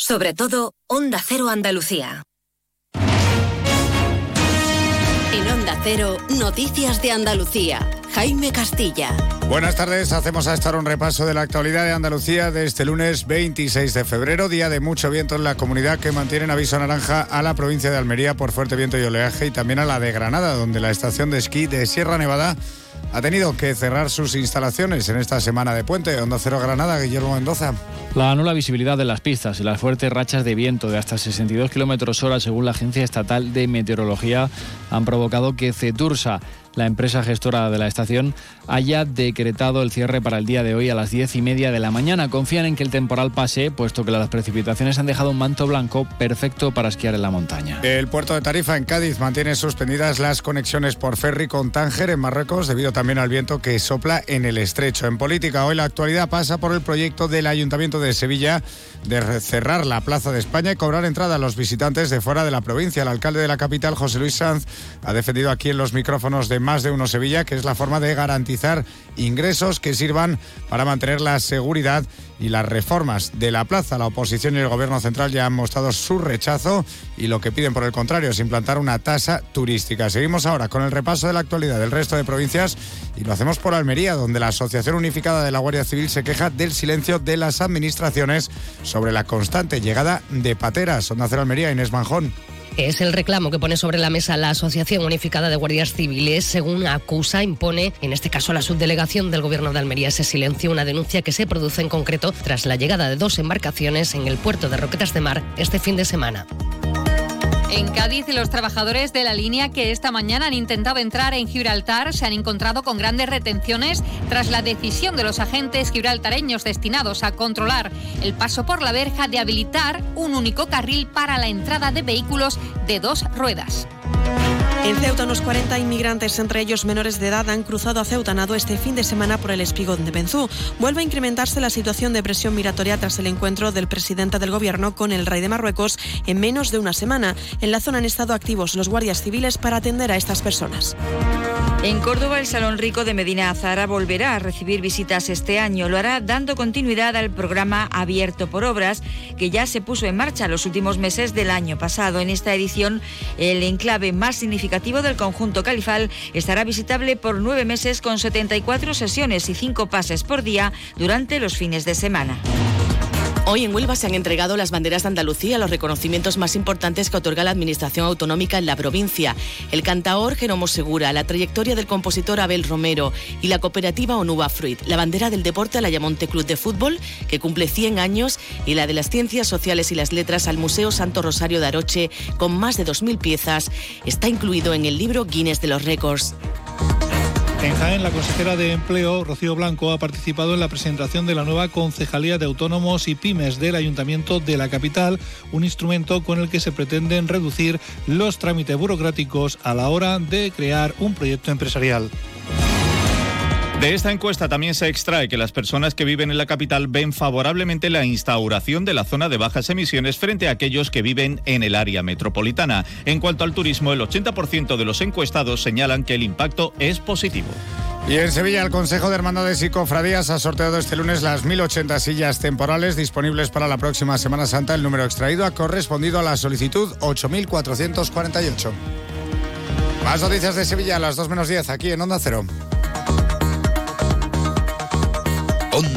Sobre todo, Onda Cero Andalucía. En Onda Cero, Noticias de Andalucía. Jaime Castilla. Buenas tardes, hacemos a esta hora un repaso de la actualidad de Andalucía de este lunes 26 de febrero, día de mucho viento en la comunidad que mantienen aviso naranja a la provincia de Almería por fuerte viento y oleaje y también a la de Granada, donde la estación de esquí de Sierra Nevada ha tenido que cerrar sus instalaciones en esta semana de puente. Onda Cero Granada, Guillermo Mendoza. La nula visibilidad de las pistas y las fuertes rachas de viento de hasta 62 kilómetros hora, según la Agencia Estatal de Meteorología, han provocado que Cetursa, la empresa gestora de la estación, haya decretado el cierre para el día de hoy a las 10 y media de la mañana. Confían en que el temporal pase, puesto que las precipitaciones han dejado un manto blanco perfecto para esquiar en la montaña. El puerto de Tarifa en Cádiz mantiene suspendidas las conexiones por ferry con Tánger en Marruecos debido también al viento que sopla en el estrecho. En política, hoy la actualidad pasa por el proyecto del Ayuntamiento de Sevilla de cerrar la Plaza de España y cobrar entrada a los visitantes de fuera de la provincia. El alcalde de la capital, José Luis Sanz, ha defendido aquí en los micrófonos de Más de Uno Sevilla que es la forma de garantizar ingresos que sirvan para mantener la seguridad y las reformas de la plaza. La oposición y el gobierno central ya han mostrado su rechazo y lo que piden por el contrario es implantar una tasa turística. Seguimos ahora con el repaso de la actualidad del resto de provincias y lo hacemos por Almería, donde la Asociación Unificada de la Guardia Civil se queja del silencio de las administraciones sobre la constante llegada de pateras. Onda Cero Almería, Inés Manjón. Es el reclamo que pone sobre la mesa la Asociación Unificada de Guardias Civiles. Según acusa, impone, en este caso la subdelegación del Gobierno de Almería, ese silencio, una denuncia que se produce en concreto tras la llegada de dos embarcaciones en el puerto de Roquetas de Mar este fin de semana. En Cádiz, los trabajadores de la línea que esta mañana han intentado entrar en Gibraltar se han encontrado con grandes retenciones tras la decisión de los agentes gibraltareños destinados a controlar el paso por la verja de habilitar un único carril para la entrada de vehículos de dos ruedas. En Ceuta, unos 40 inmigrantes, entre ellos menores de edad, han cruzado a Ceuta Nado este fin de semana por el espigón de Benzú. Vuelve a incrementarse la situación de presión migratoria tras el encuentro del presidente del gobierno con el rey de Marruecos en menos de una semana. En la zona han estado activos los guardias civiles para atender a estas personas. En Córdoba, el Salón Rico de Medina Azara volverá a recibir visitas este año. Lo hará dando continuidad al programa Abierto por Obras, que ya se puso en marcha los últimos meses del año pasado. En esta edición, el enclave más significativo del conjunto califal estará visitable por nueve meses con 74 sesiones y cinco pases por día durante los fines de semana. Hoy en Huelva se han entregado las banderas de Andalucía, los reconocimientos más importantes que otorga la Administración Autonómica en la provincia. El cantaor Jeromo Segura, la trayectoria del compositor Abel Romero y la cooperativa Onuba Fruit. La bandera del deporte al Ayamonte Club de Fútbol, que cumple 100 años, y la de las ciencias sociales y las letras al Museo Santo Rosario de Aroche, con más de 2.000 piezas, está incluido en el libro Guinness de los Récords. En Jaén, la consejera de Empleo, Rocío Blanco, ha participado en la presentación de la nueva Concejalía de Autónomos y Pymes del Ayuntamiento de la capital, un instrumento con el que se pretenden reducir los trámites burocráticos a la hora de crear un proyecto empresarial. De esta encuesta también se extrae que las personas que viven en la capital ven favorablemente la instauración de la zona de bajas emisiones frente a aquellos que viven en el área metropolitana. En cuanto al turismo, el 80% de los encuestados señalan que el impacto es positivo. Y en Sevilla, el Consejo de Hermandades y Cofradías ha sorteado este lunes las 1.080 sillas temporales disponibles para la próxima Semana Santa. El número extraído ha correspondido a la solicitud 8.448. Más noticias de Sevilla a las 2 menos 10 aquí en Onda Cero.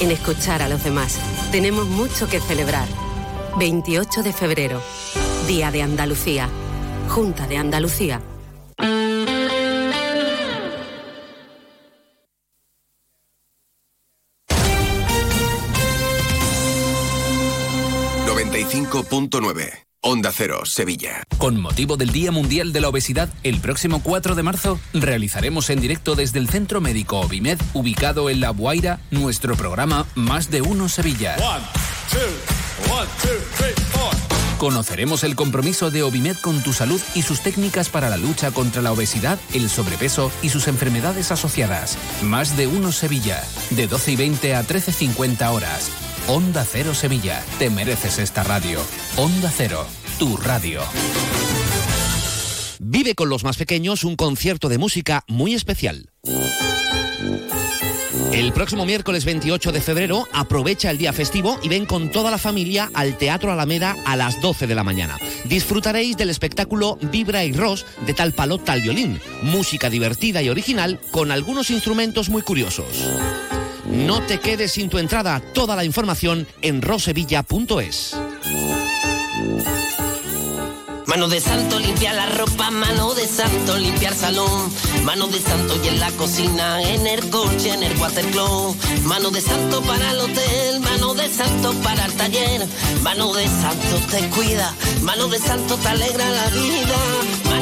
En escuchar a los demás. Tenemos mucho que celebrar. 28 de febrero, Día de Andalucía, Junta de Andalucía. ...95.9... Onda Cero, Sevilla. Con motivo del Día Mundial de la Obesidad, el próximo 4 de marzo realizaremos en directo desde el Centro Médico Obimed, ubicado en La Guaira, nuestro programa Más de Uno Sevilla. Conoceremos el compromiso de Obimed con tu salud y sus técnicas para la lucha contra la obesidad, el sobrepeso y sus enfermedades asociadas. Más de Uno Sevilla, de 12 y 20 a 13.50 horas. Onda Cero Sevilla. Te mereces esta radio. Onda Cero, tu radio. Vive con los más pequeños un concierto de música muy especial. El próximo miércoles 28 de febrero aprovecha el día festivo y ven con toda la familia al Teatro Alameda a las 12 de la mañana. Disfrutaréis del espectáculo Vibra y Ros de tal palo tal violín, música divertida y original con algunos instrumentos muy curiosos. No te quedes sin tu entrada. Toda la información en rosevilla.es. Mano de santo limpiar la ropa, mano de santo limpiar salón, mano de santo y en la cocina, en el coche, en el watercloak, mano de santo para el hotel, mano de santo para el taller, mano de santo te cuida, mano de santo te alegra la vida,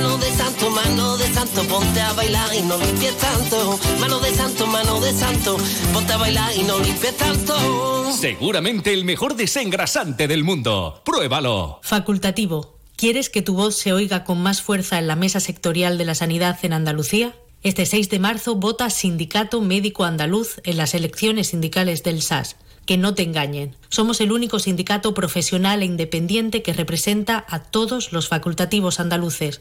mano de santo, mano de santo, ponte a bailar y no limpies tanto, mano de santo, mano de santo, ponte a bailar y no limpies tanto. Seguramente el mejor desengrasante del mundo. Pruébalo. Facultativo. ¿Quieres que tu voz se oiga con más fuerza en la mesa sectorial de la sanidad en Andalucía? Este 6 de marzo vota Sindicato Médico Andaluz en las elecciones sindicales del SAS. Que no te engañen. Somos el único sindicato profesional e independiente que representa a todos los facultativos andaluces.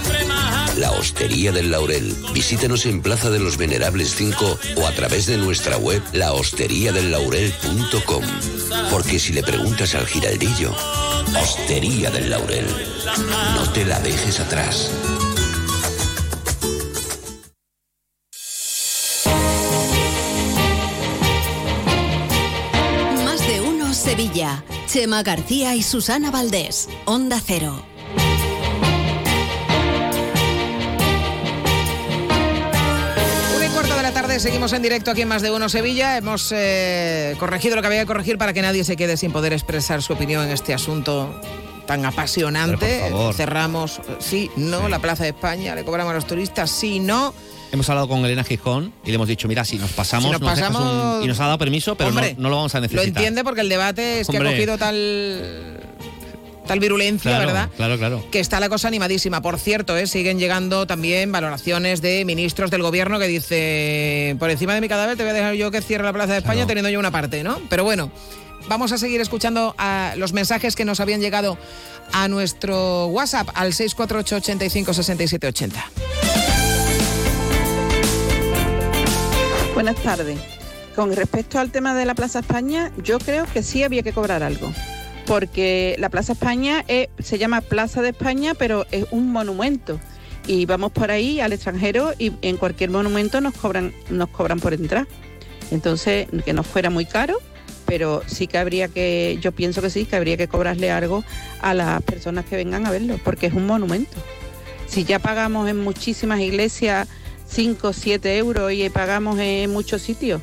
La Hostería del Laurel. Visítenos en Plaza de los Venerables 5 o a través de nuestra web lahosteriadellaurel.com. Porque si le preguntas al giraldillo, Hostería del Laurel, no te la dejes atrás. Más de uno Sevilla. Chema García y Susana Valdés. Onda Cero. Seguimos en directo aquí en Más de Uno Sevilla. Hemos eh, corregido lo que había que corregir para que nadie se quede sin poder expresar su opinión en este asunto tan apasionante. Cerramos, eh, sí, no, la Plaza de España, le cobramos a los turistas, sí, no. Hemos hablado con Elena Gijón y le hemos dicho, mira, si nos pasamos, Si nos nos dejas pasamos- un- y nos ha dado permiso, pero no- Hombre, no, lo vamos a Lo necesitar. entiende porque el debate es que ha cogido tal, tal virulencia, Claro, ¿verdad? Claro, claro. que está la cosa animadísima. Por cierto, ¿eh? siguen llegando también valoraciones de ministros del gobierno que dice, por encima de mi cadáver te voy a dejar yo que cierre la Plaza de España teniendo yo una parte, ¿no? Pero bueno, vamos a seguir escuchando a los mensajes que nos habían llegado a nuestro WhatsApp al 648 85 67 80. Buenas tardes. Con respecto al tema de la Plaza España, yo creo que sí había que cobrar algo. Porque la Plaza España es- se llama Plaza de España, pero es un monumento. Y vamos por ahí al extranjero y en cualquier monumento nos cobran, nos cobran por entrar. Entonces, que no fuera muy caro, pero sí que habría que, yo pienso que sí, que habría que cobrarle algo a las personas que vengan a verlo, porque es un monumento. Si ya pagamos en muchísimas iglesias 5 o 7 euros y pagamos en muchos sitios,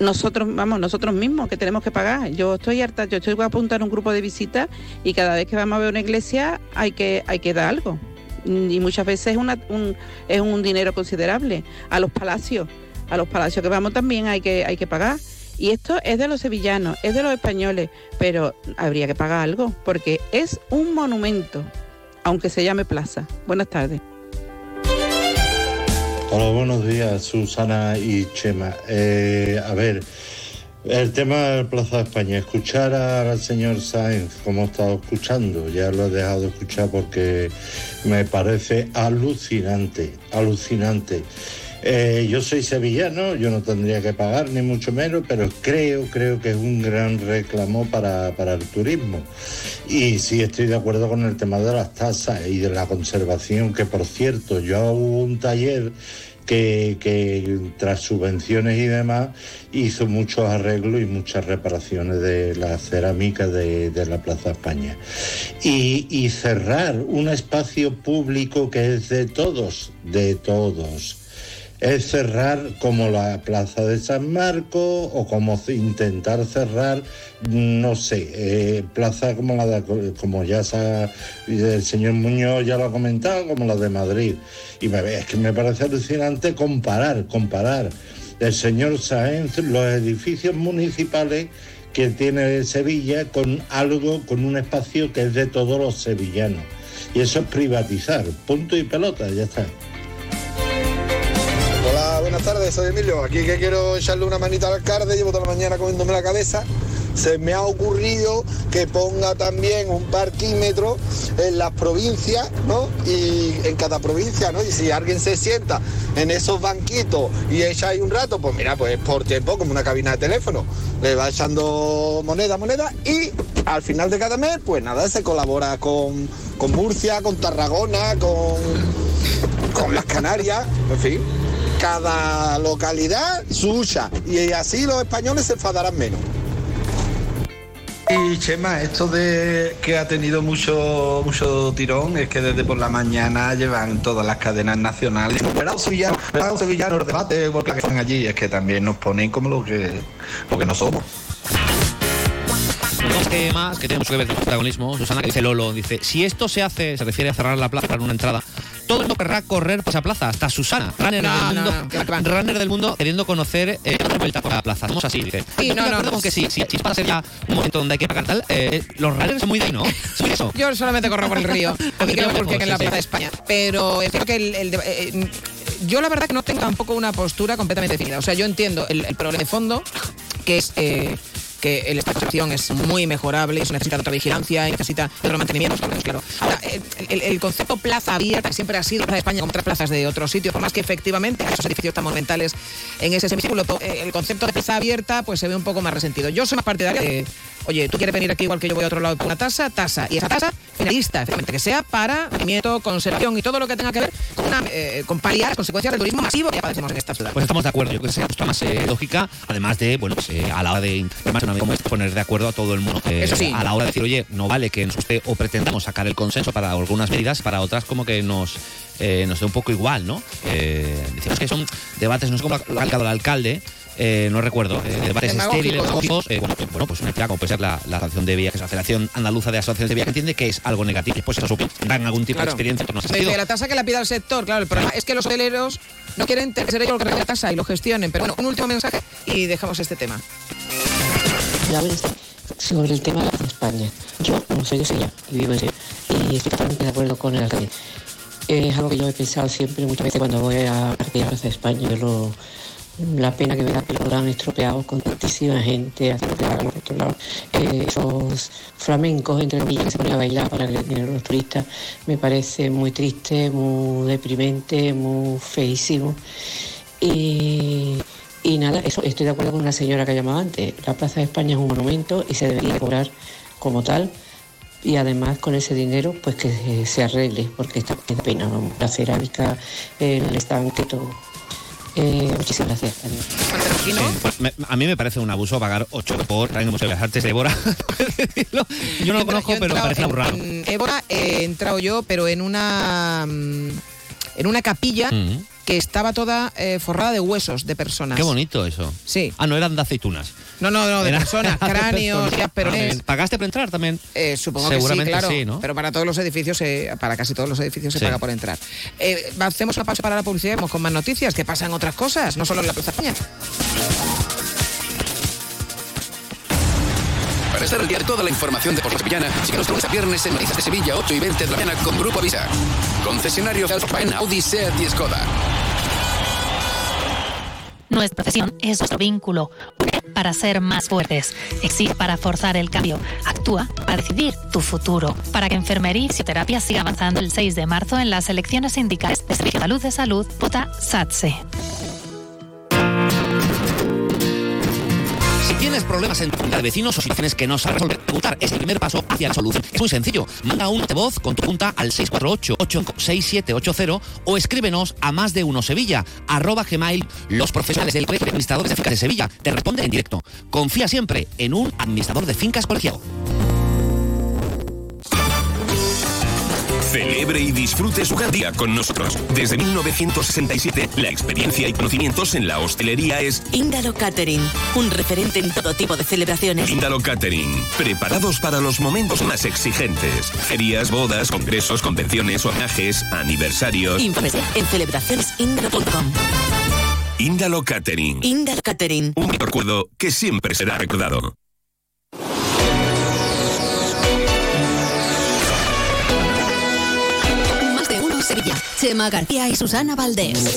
nosotros, vamos, nosotros mismos que tenemos que pagar. Yo estoy harta, yo estoy a apuntar un grupo de visitas y cada vez que vamos a ver una iglesia hay que, hay que dar algo. Y muchas veces es, una, un, es un dinero considerable. A los palacios, a los palacios que vamos también hay que, hay que pagar. Y esto es de los sevillanos, es de los españoles, pero habría que pagar algo, porque es un monumento, aunque se llame plaza. Buenas tardes. Hola, buenos días, Susana y Chema. Eh, a ver, el tema de Plaza de España, escuchar al señor Sáenz, como he estado escuchando, ya lo he dejado de escuchar porque me parece alucinante, alucinante. Eh, yo soy sevillano, yo no tendría que pagar ni mucho menos, pero creo, creo que es un gran reclamo para, para el turismo. Y sí estoy de acuerdo con el tema de las tasas y de la conservación, que por cierto, yo hubo un taller que, que tras subvenciones y demás hizo muchos arreglos y muchas reparaciones de la cerámica de, de la Plaza España. Y, y cerrar un espacio público que es de todos, de todos es cerrar como la plaza de San Marcos o como intentar cerrar, no sé, eh, plaza como la de, como ya sa- el señor Muñoz ya lo ha comentado, como la de Madrid. Y me, es que me parece alucinante comparar, comparar el señor Sáenz los edificios municipales que tiene Sevilla con algo, con un espacio que es de todos los sevillanos. Y eso es privatizar, punto y pelota, ya está. Buenas tardes, soy Emilio. Aquí que quiero echarle una manita al alcalde, llevo toda la mañana comiéndome la cabeza. Se me ha ocurrido que ponga también un parquímetro en las provincias, ¿no? Y en cada provincia, ¿no? Y si alguien se sienta en esos banquitos y echa ahí un rato, pues mira, pues por tiempo, como una cabina de teléfono, le va echando moneda, moneda y al final de cada mes, pues nada, se colabora con, con Murcia, con Tarragona, con, con las Canarias, en fin cada localidad su hucha y así los españoles se enfadarán menos. Y Chema, esto de que ha tenido mucho mucho tirón es que desde por la mañana llevan todas las cadenas nacionales. Pero sevillanos, pero sevillanos debate porque están allí, es que también nos ponen como lo que lo que no somos. Dos temas que tienen mucho que ver con el protagonismo. Susana, que dice Lolo, dice, si esto se hace, se refiere a cerrar la plaza para una entrada, todo el mundo querrá correr por esa plaza, hasta Susana, runner, No, del, mundo, no, runner del mundo, queriendo conocer eh, otra vuelta por la plaza. Somos así, dice. Sí, no, no, con que sí, sí, si ser ya un momento donde hay que pagar tal, eh, los runners son muy de ahí, ¿no? Eso. Yo solamente corro por el río, porque creo porque en la sí, sí. Plaza de España. Pero es que el, el de- eh, yo la verdad que no tengo tampoco una postura completamente definida. O sea, yo entiendo el, el problema de fondo, que es eh, que el espacio de acción es muy mejorable, eso necesita otra vigilancia y necesita otro mantenimiento, claro. El, el- concepto plaza abierta, siempre ha sido Plaza de España como otras plazas de otros sitios, por más que efectivamente esos edificios tan monumentales en ese semicírculo, eh, el concepto de plaza abierta pues se ve un poco más resentido. Yo soy más partidaria de, oye, tú quieres venir aquí igual que yo voy a otro lado por una tasa, tasa, y esa tasa finalista, efectivamente, que sea para mantenimiento, conservación y todo lo que tenga que ver con, una, eh, con paliar las consecuencias del turismo masivo que ya padecemos en esta ciudad. Pues estamos de acuerdo, yo creo que sea justo más eh, lógica, además de, bueno, pues, eh, a la hora de como esta, poner de acuerdo a todo el mundo. Eso sí. A la hora de decir, oye, no vale que nos guste o pretendamos sacar el consenso para algunas medidas, para otras como que nos, nos dé un poco igual, ¿no? Decimos que son debates, no sé cómo lo ha calcado el alcalde, eh, no recuerdo, eh, debates estériles, eh, bueno, pues, bueno, pues una entidad como puede ser la, la Asociación de Vía, que es la Federación Andaluza de Asociaciones de Vía, que entiende que es algo negativo, y pues eso supone, dan algún tipo Claro. de experiencia sentido. dice, la tasa que la pida el sector, claro, el problema es que los hoteleros no quieren tener que ser ellos los que la tasa y lo gestionen. Pero bueno, un último mensaje y dejamos este tema. Ya ves, sobre el tema de España. Yo no soy de Sevilla y vivo en Sevilla. Y estoy totalmente de acuerdo con el alcalde. Es algo que yo he pensado siempre, muchas veces cuando voy a partir de España. Yo lo, la pena que me da que lo estropeado con tantísima gente haciendo por otro lado. Eh, esos flamencos entre comillas que se ponen a bailar para el dinero los turistas me parece muy triste, muy deprimente, muy feísimo. Y, y nada, eso estoy de acuerdo con una señora que ha llamado antes. La Plaza de España es un monumento y se debería cobrar como tal. Y además con ese dinero, pues que se, arregle, porque está pena, vamos, la cerámica, el estanque, todo. Eh, muchísimas gracias. Sí, pues me- a mí me parece un abuso pagar 8 por del Museo de las Artes de Évora. [LAUGHS] Yo no lo conozco, pero me parece en- aburrado. En Évora he entrado yo, pero en una mm, en una capilla Mm. Que estaba toda eh, forrada de huesos de personas. Qué bonito eso. Sí. Ah, no eran de aceitunas. No, no, no, de Era- personas, [LAUGHS] cráneos, ya, pero. ¿Pagaste por entrar también? Eh, supongo Seguramente que sí, claro. sí, ¿no? Pero para todos los edificios, eh, para casi todos los edificios se paga por entrar. Eh, hacemos una pausa para la publicidad y vamos con más noticias que pasan otras cosas, no solo en la Plaza España. Para estar al día de toda la información de Sevillana, síguenos lunes a viernes en Noticias de Sevilla, 8 y 20 de la mañana con Grupo Avisa. Concesionario en Audi, Seat y Skoda. Nuestra profesión es nuestro vínculo. Para ser más fuertes. Exige para forzar el cambio. Actúa para decidir tu futuro. Para que enfermería y fisioterapia siga avanzando el 6 de marzo en las elecciones sindicales de Servicio Andaluz de Salud, vota SATSE. Si tienes problemas en tu junta de vecinos o situaciones que no sabes resolver, preguntar es el primer paso hacia la solución. Es muy sencillo. Manda un de voz con tu junta al 648-856780 o escríbenos a más de uno Sevilla, arroba gmail. Los profesionales del Colegio de Administradores de Fincas de Sevilla te responden en directo. Confía siempre en un administrador de fincas colegiado. Celebre y disfrute su gran día con nosotros. Desde 1967, la experiencia y conocimientos en la hostelería es Índalo Catering, un referente en todo tipo de celebraciones. Índalo Catering. Preparados para los momentos más exigentes. Ferias, bodas, congresos, convenciones, homenajes, aniversarios. Infórmese en celebracionesíndalo.com. Índalo Catering. Índalo Catering. Un recuerdo que siempre será recordado. Chema García y Susana Valdés.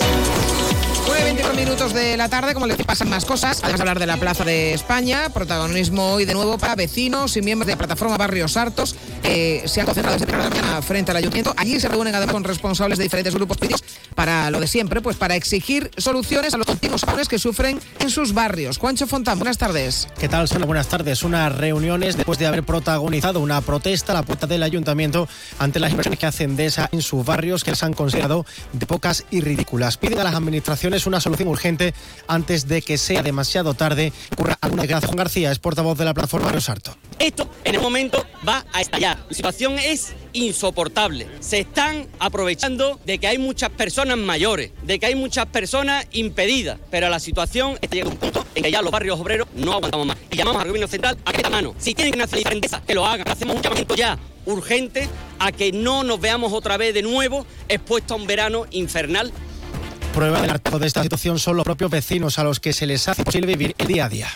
9 y 21 minutos de la tarde, como les pasan más cosas. Además de hablar de la Plaza de España, protagonismo hoy de nuevo para vecinos y miembros de la plataforma Barrios Hartos. Se han concentrado desde de la mañana frente al ayuntamiento. Allí se reúnen además con responsables de diferentes grupos políticos para lo de siempre, pues para exigir soluciones a los continuos panes que sufren en sus barrios. Juancho Fontán, buenas tardes. ¿Qué tal, Sana? Buenas tardes. Unas reuniones después de haber protagonizado una protesta a la puerta del ayuntamiento ante las inversiones que hace Endesa en sus barrios que les han considerado de pocas y ridículas. Piden a las administraciones una solución urgente antes de que sea demasiado tarde. Ocurra alguna desgracia. Juan García es portavoz de la plataforma Rosarto. Esto en el momento va a estallar. La situación es insoportable. Se están aprovechando de que hay muchas personas mayores, de que hay muchas personas impedidas, pero la situación está llegando a un punto en que ya los barrios obreros no aguantamos más. Y llamamos al gobierno central a que meta mano. Si tienen que nacionalizar Endesa, que lo hagan. Hacemos un llamamiento ya urgente a que no nos veamos otra vez de nuevo expuestos a un verano infernal. Prueba del hartazgo de esta situación son los propios vecinos a los que se les hace posible vivir el día a día.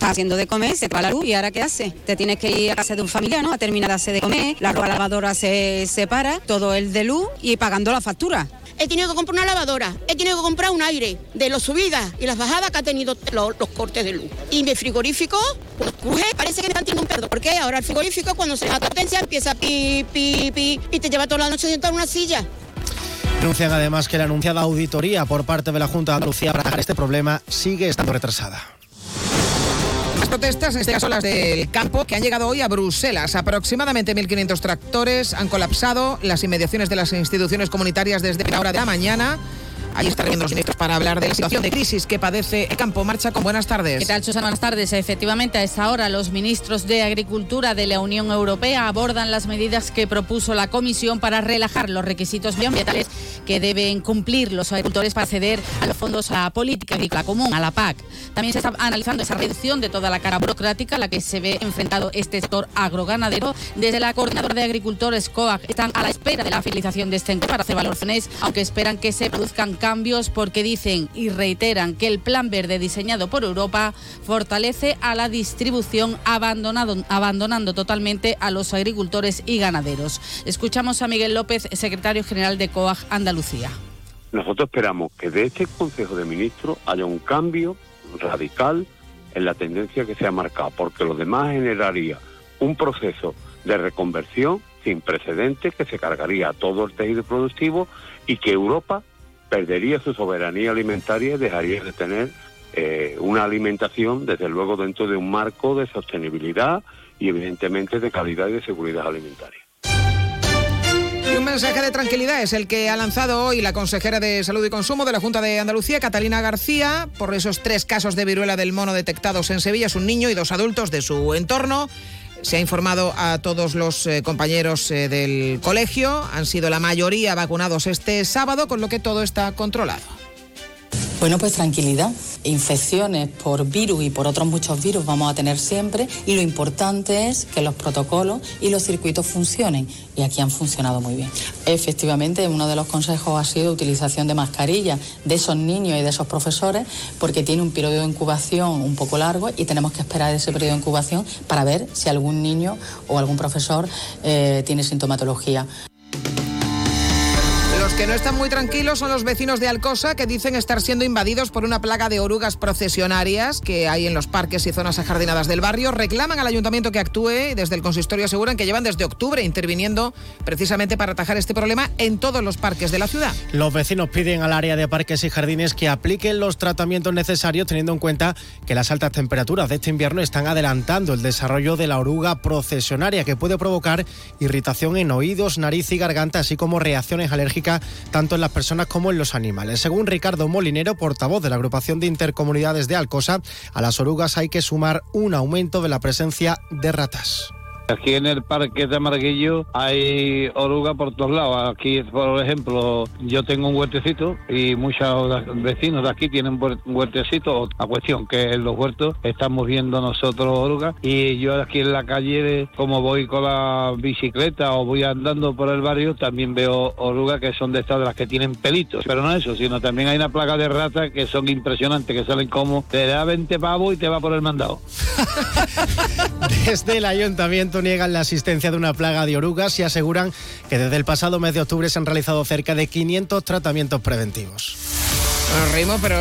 Haciendo de comer, se te va la luz y ahora ¿qué hace? Te tienes que ir a casa de un familiar, ¿no? A terminar de hacer de comer, la ropa lavadora se separa, todo el de luz y pagando la factura. He tenido que comprar una lavadora, he tenido que comprar un aire de las subidas y las bajadas que ha tenido los, los cortes de luz. Y mi frigorífico, pues cruje, parece que me están tirando un perro. Porque ahora el frigorífico cuando se da potencia empieza a pi, pi, pi y te lleva toda la noche sentado en una silla. Denuncian además que la anunciada auditoría por parte de la Junta de Andalucía para este problema sigue estando retrasada. Las protestas, en este caso las del campo, que han llegado hoy a Bruselas. Aproximadamente 1.500 tractores han colapsado las inmediaciones de las instituciones comunitarias desde la hora de la mañana. Ahí están viendo los ministros para hablar de la situación de crisis que padece el campo. Marcha con buenas tardes. ¿Qué tal, Susana? Buenas tardes. Efectivamente, a esta hora los ministros de Agricultura de la Unión Europea abordan las medidas que propuso la Comisión para relajar los requisitos medioambientales que deben cumplir los agricultores para acceder a los fondos a la política agrícola común, a la PAC. También se está analizando esa reducción de toda la cara burocrática a la que se ve enfrentado este sector agroganadero. Desde la Coordinadora de Agricultores, COAG, están a la espera de la finalización de este encuentro para hacer valoraciones, aunque esperan que se produzcan cambios porque dicen y reiteran que el plan verde diseñado por Europa fortalece a la distribución abandonado, abandonando totalmente a los agricultores y ganaderos. Escuchamos a Miguel López, secretario general de COAG Andalucía. Nosotros esperamos que de este Consejo de Ministros haya un cambio radical en la tendencia que se ha marcado, porque lo demás generaría un proceso de reconversión sin precedentes que se cargaría a todo el tejido productivo y que Europa perdería su soberanía alimentaria y dejaría de tener eh, una alimentación, desde luego, dentro de un marco de sostenibilidad y, evidentemente, de calidad y de seguridad alimentaria. Y un mensaje de tranquilidad es el que ha lanzado hoy la consejera de Salud y Consumo de la Junta de Andalucía, Catalina García, por esos tres casos de viruela del mono detectados en Sevilla, es un niño y dos adultos de su entorno. Se ha informado a todos los eh, compañeros eh, del colegio, han sido la mayoría vacunados este sábado, con lo que todo está controlado. Bueno, pues tranquilidad. Infecciones por virus y por otros muchos virus vamos a tener siempre y lo importante es que los protocolos y los circuitos funcionen y aquí han funcionado muy bien. Efectivamente, uno de los consejos ha sido utilización de mascarillas de esos niños y de esos profesores porque tiene un periodo de incubación un poco largo y tenemos que esperar ese periodo de incubación para ver si algún niño o algún profesor eh, tiene sintomatología. Que no están muy tranquilos son los vecinos de Alcosa que dicen estar siendo invadidos por una plaga de orugas procesionarias que hay en los parques y zonas ajardinadas del barrio. Reclaman al ayuntamiento que actúe desde el consistorio aseguran que llevan desde octubre interviniendo precisamente para atajar este problema en todos los parques de la ciudad. Los vecinos piden al área de parques y jardines que apliquen los tratamientos necesarios teniendo en cuenta que las altas temperaturas de este invierno están adelantando el desarrollo de la oruga procesionaria que puede provocar irritación en oídos, nariz y garganta, así como reacciones alérgicas tanto en las personas como en los animales. Según Ricardo Molinero, portavoz de la agrupación de intercomunidades de Alcosa, a las orugas hay que sumar un aumento de la presencia de ratas. Aquí en el parque de Marguillo hay oruga por todos lados. Aquí, por ejemplo, yo tengo un huertecito y muchos vecinos de aquí tienen un huertecito. La cuestión que en los huertos estamos viendo nosotros orugas y yo aquí en la calle, como voy con la bicicleta o voy andando por el barrio, también veo orugas que son de estas de las que tienen pelitos. Pero no eso, sino también hay una plaga de ratas que son impresionantes, que salen como te da 20 pavos y te va por el mandado. [LAUGHS] Desde el ayuntamiento niegan la asistencia de una plaga de orugas y aseguran que desde el pasado mes de octubre se han realizado cerca de 500 tratamientos preventivos. Nos reímos, pero.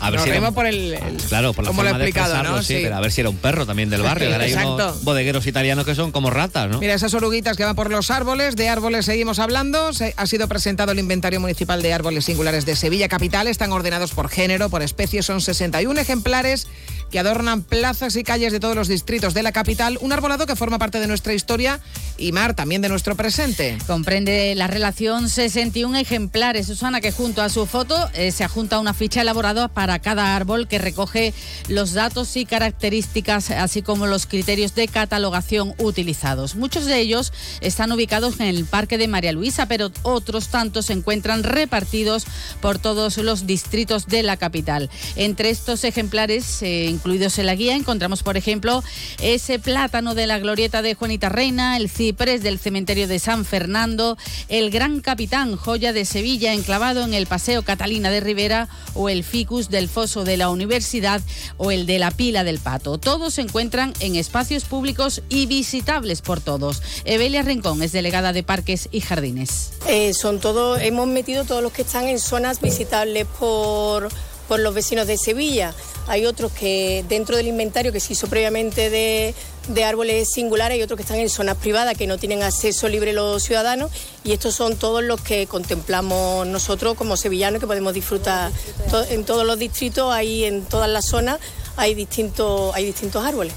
A ver Nos si era reímos un- por el. el- Claro, por la cómo lo he forma de expresarlo, ¿no? sí, Sí. pero a ver si era un perro también del barrio. Ahora hay unos Exacto. bodegueros italianos que son como ratas, ¿no? Mira, esas oruguitas que van por los árboles, de árboles seguimos hablando. Se- ha sido presentado el inventario municipal de árboles singulares de Sevilla Capital. Están ordenados por género, por especie. Son 61 ejemplares que adornan plazas y calles de todos los distritos de la capital. Un arbolado que forma parte de nuestra historia y, Mar, también de nuestro presente. Comprende la relación 61 ejemplares, Susana, que junto a su foto eh, se adjunta una ficha elaborada para cada árbol que recoge los datos y características, así como los criterios de catalogación utilizados. Muchos de ellos están ubicados en el Parque de María Luisa, pero otros tantos se encuentran repartidos por todos los distritos de la capital. Entre estos ejemplares se Incluidos en la guía encontramos, por ejemplo, ese plátano de la glorieta de Juanita Reina, el ciprés del cementerio de San Fernando, el Gran Capitán, joya de Sevilla, enclavado en el Paseo Catalina de Rivera, o el ficus del foso de la Universidad o el de la Pila del Pato. Todos se encuentran en espacios públicos y visitables por todos. Evelia Rincón es delegada de Parques y Jardines. Eh, son todos, hemos metido todos los que están en zonas visitables por, por los vecinos de Sevilla. Hay otros que dentro del inventario que se hizo previamente de, de árboles singulares, hay otros que están en zonas privadas que no tienen acceso libre los ciudadanos y estos son todos los que contemplamos nosotros como sevillanos que podemos disfrutar To- en todos los distritos, ahí en todas las zonas hay distintos, hay distintos árboles.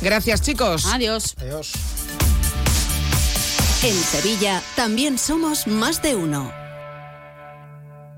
Gracias, chicos. Adiós. Adiós. En Sevilla también somos más de uno.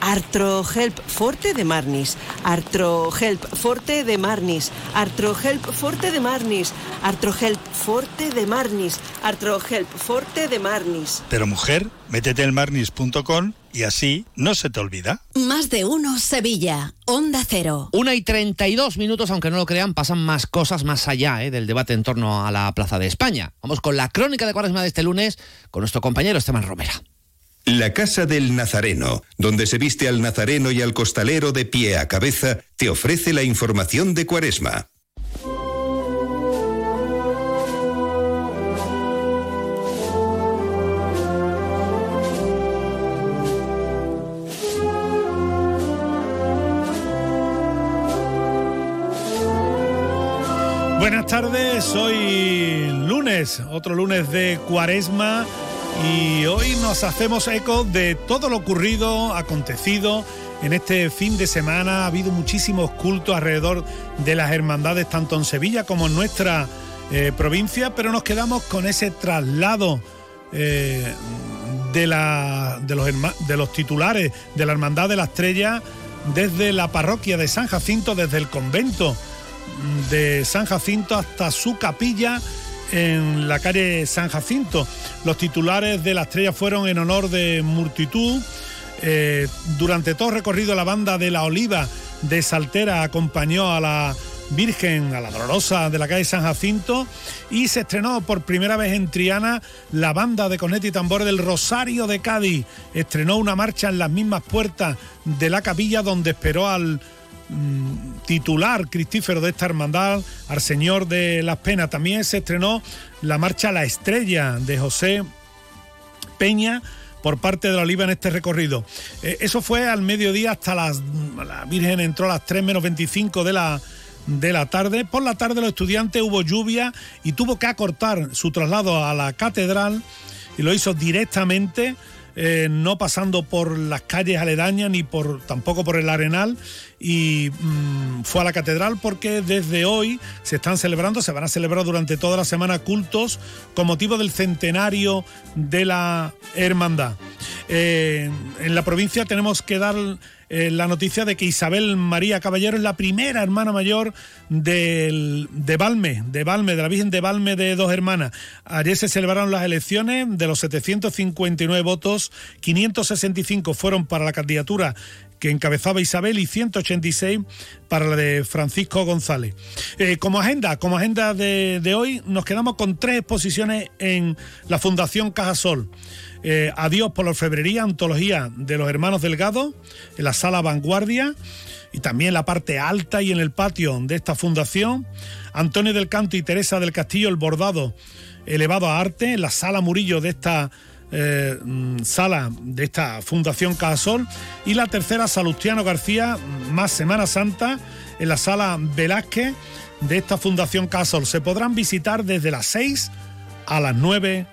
Artrohelp Forte de Marnis. Artrohelp Forte de Marnis. Artrohelp Forte de Marnis. Artrohelp Forte de Marnis. Artrohelp Forte de Marnis. Pero mujer, métete en marnis.com y así no se te olvida. Más de uno Sevilla. Onda Cero. Una y 32 minutos, aunque no lo crean, pasan más cosas más allá ¿eh? del debate en torno a la Plaza de España. Vamos con la crónica de Cuaresma de este lunes con nuestro compañero Esteban Romera. La Casa del Nazareno, donde se viste al nazareno y al costalero de pie a cabeza, te ofrece la información de Cuaresma. Buenas tardes, hoy lunes, otro lunes de cuaresma y hoy nos hacemos eco de todo lo ocurrido, acontecido en este fin de semana. Ha habido muchísimos cultos alrededor de las hermandades, tanto en Sevilla como en nuestra eh, provincia, pero nos quedamos con ese traslado eh, de, la- de los herma- de los titulares de la Hermandad de la Estrella desde la parroquia de San Jacinto, desde el convento de San Jacinto hasta su capilla en la calle San Jacinto. Los titulares de la estrella fueron en honor de multitud. Eh, durante todo recorrido la banda de la Oliva de Saltera acompañó a la Virgen, a la Dolorosa de la calle San Jacinto y se estrenó por primera vez en Triana la banda de corneta y tambores del Rosario de Cádiz. Estrenó una marcha en las mismas puertas de la capilla donde esperó al mm, titular cristífero de esta hermandad, al Señor de las Penas. También se estrenó la marcha La Estrella de José Peña por parte de la Oliva en este recorrido. Eh, eso fue al mediodía hasta las... La Virgen entró a las 3 menos 25 de la, de la tarde. Por la tarde los estudiantes hubo lluvia y tuvo que acortar su traslado a la catedral y lo hizo directamente eh, no pasando por las calles aledañas ni por tampoco por el Arenal y mm, fue a la catedral porque desde hoy se están celebrando, se van a celebrar durante toda la semana cultos con motivo del centenario de la hermandad. Eh, en la provincia tenemos que dar eh, la noticia de que Isabel María Caballero es la primera hermana mayor del- de Valme, de Valme, de la Virgen de Valme de Dos Hermanas. Ayer se celebraron las elecciones, de los 759 votos, 565 fueron para la candidatura que encabezaba Isabel y 186 para la de Francisco González. Eh, como agenda, como agenda de, de hoy, nos quedamos con tres exposiciones en la Fundación Cajasol. Eh, Adiós por la orfebrería, antología de los hermanos Delgado, en la sala Vanguardia y también la parte alta y en el patio de esta fundación. Antonio del Canto y Teresa del Castillo, el bordado elevado a arte, en la sala Murillo de esta eh, mm, sala de esta Fundación Cajasol y la tercera Salustiano García, más Semana Santa, en la sala Velázquez de esta Fundación Cajasol. Se podrán visitar desde las 6 a las 9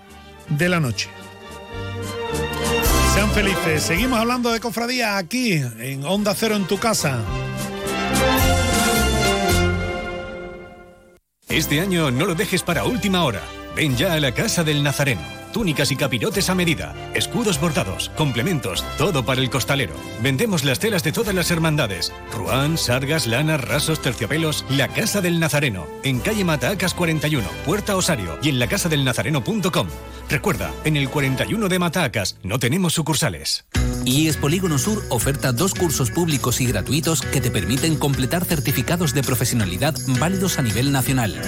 de la noche. Sean felices. Seguimos hablando de cofradía aquí en Onda Cero en tu casa. Este año no lo dejes para última hora. Ven ya a la Casa del Nazareno. Túnicas y capirotes a medida, escudos bordados, complementos, todo para el costalero. Vendemos las telas de todas las hermandades. Ruán, sargas, lanas, rasos, terciopelos. La Casa del Nazareno. En calle Matacas 41, Puerta Osario y en lacasadelnazareno.com. Recuerda, en el 41 de Matacas no tenemos sucursales. IES Polígono Sur oferta dos cursos públicos y gratuitos que te permiten completar certificados de profesionalidad válidos a nivel nacional.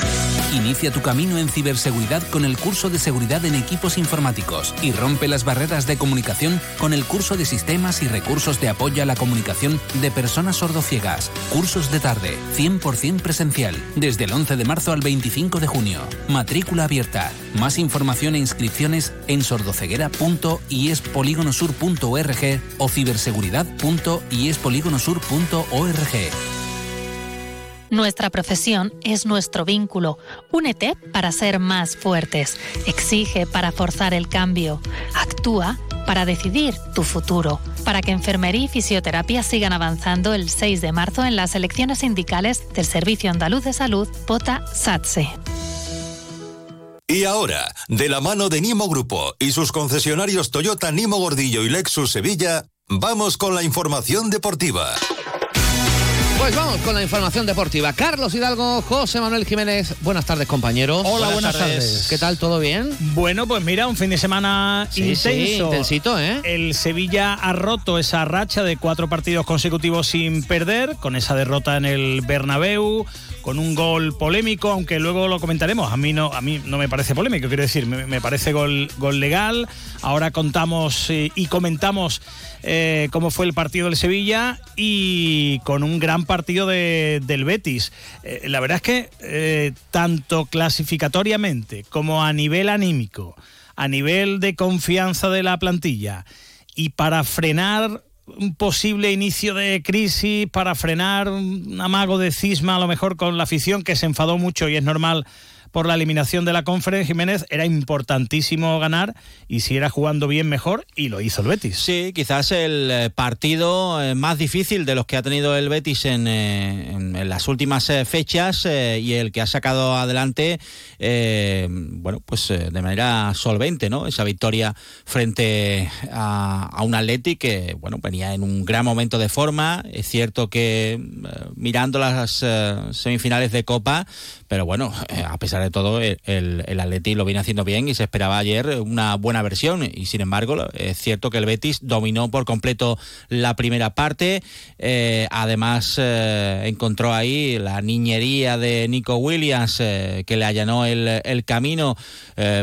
Inicia tu camino en ciberseguridad con el curso de seguridad en equipos informáticos y rompe las barreras de comunicación con el curso de sistemas y recursos de apoyo a la comunicación de personas sordociegas. Cursos de tarde, 100% presencial, desde el 11 de marzo al 25 de junio. Matrícula abierta. Más información e inscripciones en sordoceguera.iespoligonosur.org o ciberseguridad.iespoligonosur.org. Nuestra profesión es nuestro vínculo. Únete para ser más fuertes. Exige para forzar el cambio. Actúa para decidir tu futuro. Para que enfermería y fisioterapia sigan avanzando el 6 de marzo en las elecciones sindicales del Servicio Andaluz de Salud, POTA SATSE. Y ahora, de la mano de Nimo Grupo y sus concesionarios Toyota Nimo Gordillo y Lexus Sevilla, vamos con la información deportiva. Pues vamos con la información deportiva. Carlos Hidalgo, José Manuel Jiménez, buenas tardes compañeros. Hola, buenas, tardes. ¿Qué tal? ¿Todo bien? Bueno, pues mira, un fin de semana Sí, intenso. sí, intensito, ¿eh? El Sevilla ha roto esa racha de cuatro partidos consecutivos sin perder, con esa derrota en el Bernabéu, con un gol polémico, aunque luego lo comentaremos. A mí no, a mí no me parece polémico, quiero decir, me, parece gol, legal. Ahora contamos eh, y comentamos eh, cómo fue el partido del Sevilla y con un gran partido de- del Betis. Eh, la verdad es que tanto clasificatoriamente como a nivel anímico, a nivel de confianza de la plantilla y para frenar un posible inicio de crisis, para frenar un amago de cisma a lo mejor con la afición que se enfadó mucho y es normal por la eliminación de la conferencia Jiménez, era importantísimo ganar y si era jugando bien mejor y lo hizo el Betis. Sí, quizás el eh, partido eh, más difícil de los que ha tenido el Betis en, eh, en- en las últimas fechas eh, y el que ha sacado adelante, eh, bueno, pues de manera solvente, ¿no? Esa victoria frente a, a un Atleti que, bueno, venía en un gran momento de forma. Es cierto que eh, mirando las semifinales de Copa, pero bueno, a pesar de todo, el, el, Atleti lo viene haciendo bien y se esperaba ayer una buena versión. Y sin embargo, es cierto que el Betis dominó por completo la primera parte. Eh, además, eh, encontró ahí la niñería de Nico Williams eh, que le allanó el, el camino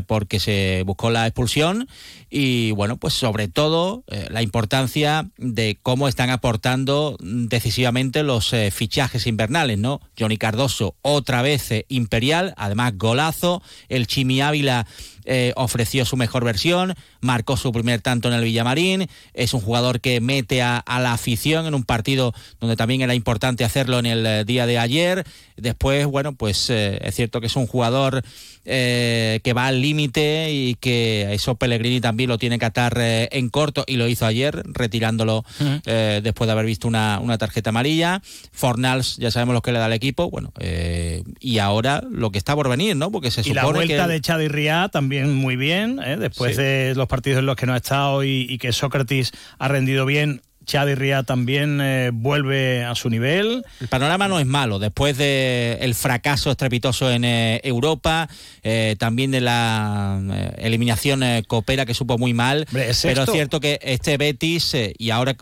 porque se buscó la expulsión. Y bueno, pues sobre todo la importancia de cómo están aportando decisivamente los fichajes invernales, ¿no? Johnny Cardoso, otra vez imperial, además golazo, el Chimi Ávila eh, ofreció su mejor versión, marcó su primer tanto en el Villamarín, es un jugador que mete a, a la afición en un partido donde también era importante hacerlo en el eh, día de ayer. Después, bueno, pues eh, es cierto que es un jugador eh, que va al límite y que eso Pellegrini también lo tiene que atar eh, en corto y lo hizo ayer, retirándolo eh, después de haber visto una, una tarjeta amarilla. Fornals, ya sabemos lo que le da al equipo, bueno, eh, y ahora lo que está por venir, ¿no? Porque se Y supone la vuelta que... de Chad y Riá también muy bien, ¿eh? después Sí. de los partidos en los que no ha estado y, y que Sócrates ha rendido bien. Y Riá también eh, vuelve a su nivel. El panorama no es malo. Después del el fracaso estrepitoso en eh, Europa, eh, también de la eliminación copera que supo muy mal. es pero es cierto que este Betis, y ahora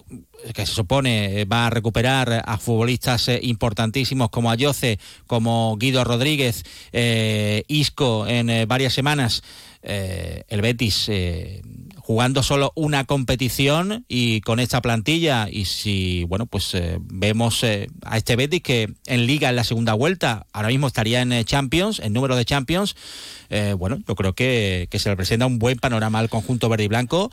que se supone va a recuperar a futbolistas importantísimos como Ayoce, como Guido Rodríguez, Isco en varias semanas, el Betis... jugando solo una competición y con esta plantilla. Y si bueno pues eh, vemos eh, a este Betis que en liga en la segunda vuelta ahora mismo estaría en eh, Champions en número de Champions. Bueno yo creo que, que se le presenta un buen panorama al conjunto verde y blanco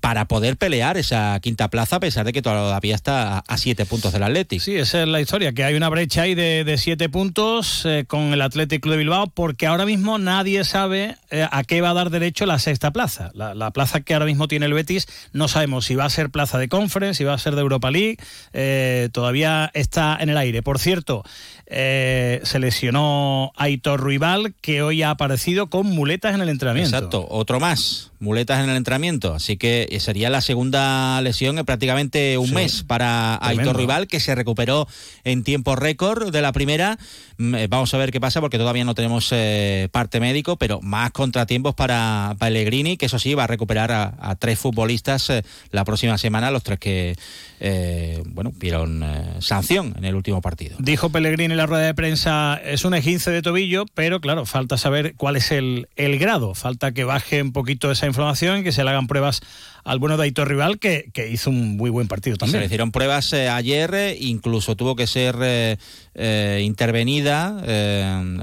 para poder pelear esa quinta plaza a pesar de que todavía está a, siete puntos del Atlético Sí, esa es la historia, que hay una brecha ahí de, siete puntos con el Athletic Club de Bilbao, porque ahora mismo nadie sabe a qué va a dar derecho la sexta plaza. La, la plaza que ahora mismo tiene el Betis, no sabemos si va a ser plaza de Conference, si va a ser de Europa League, eh, todavía está en el aire. Por cierto, eh, se lesionó Aitor Ruibal, que hoy ha aparecido con muletas en el entrenamiento. Exacto, otro más, muletas en el entrenamiento. Así que eh, sería la segunda lesión en prácticamente un Sí. mes para Tremendo. Aitor Rival, que se recuperó en tiempo récord de la primera. Mm, eh, Vamos a ver qué pasa, porque todavía no tenemos eh, parte médico, pero más contratiempos para Pellegrini, que eso sí, va a recuperar a, a tres futbolistas eh, la próxima semana, los tres que, eh, bueno, vieron eh, sanción en el último partido. Dijo Pellegrini en la rueda de prensa, es un esguince de tobillo, pero claro, falta saber cuál es el, el grado. Falta que baje un poquito esa inflamación y que se le hagan pruebas al bueno de Aitor Rival, que, que hizo un muy buen partido Se también. le hicieron pruebas eh, ayer, eh, incluso tuvo que ser eh, intervenida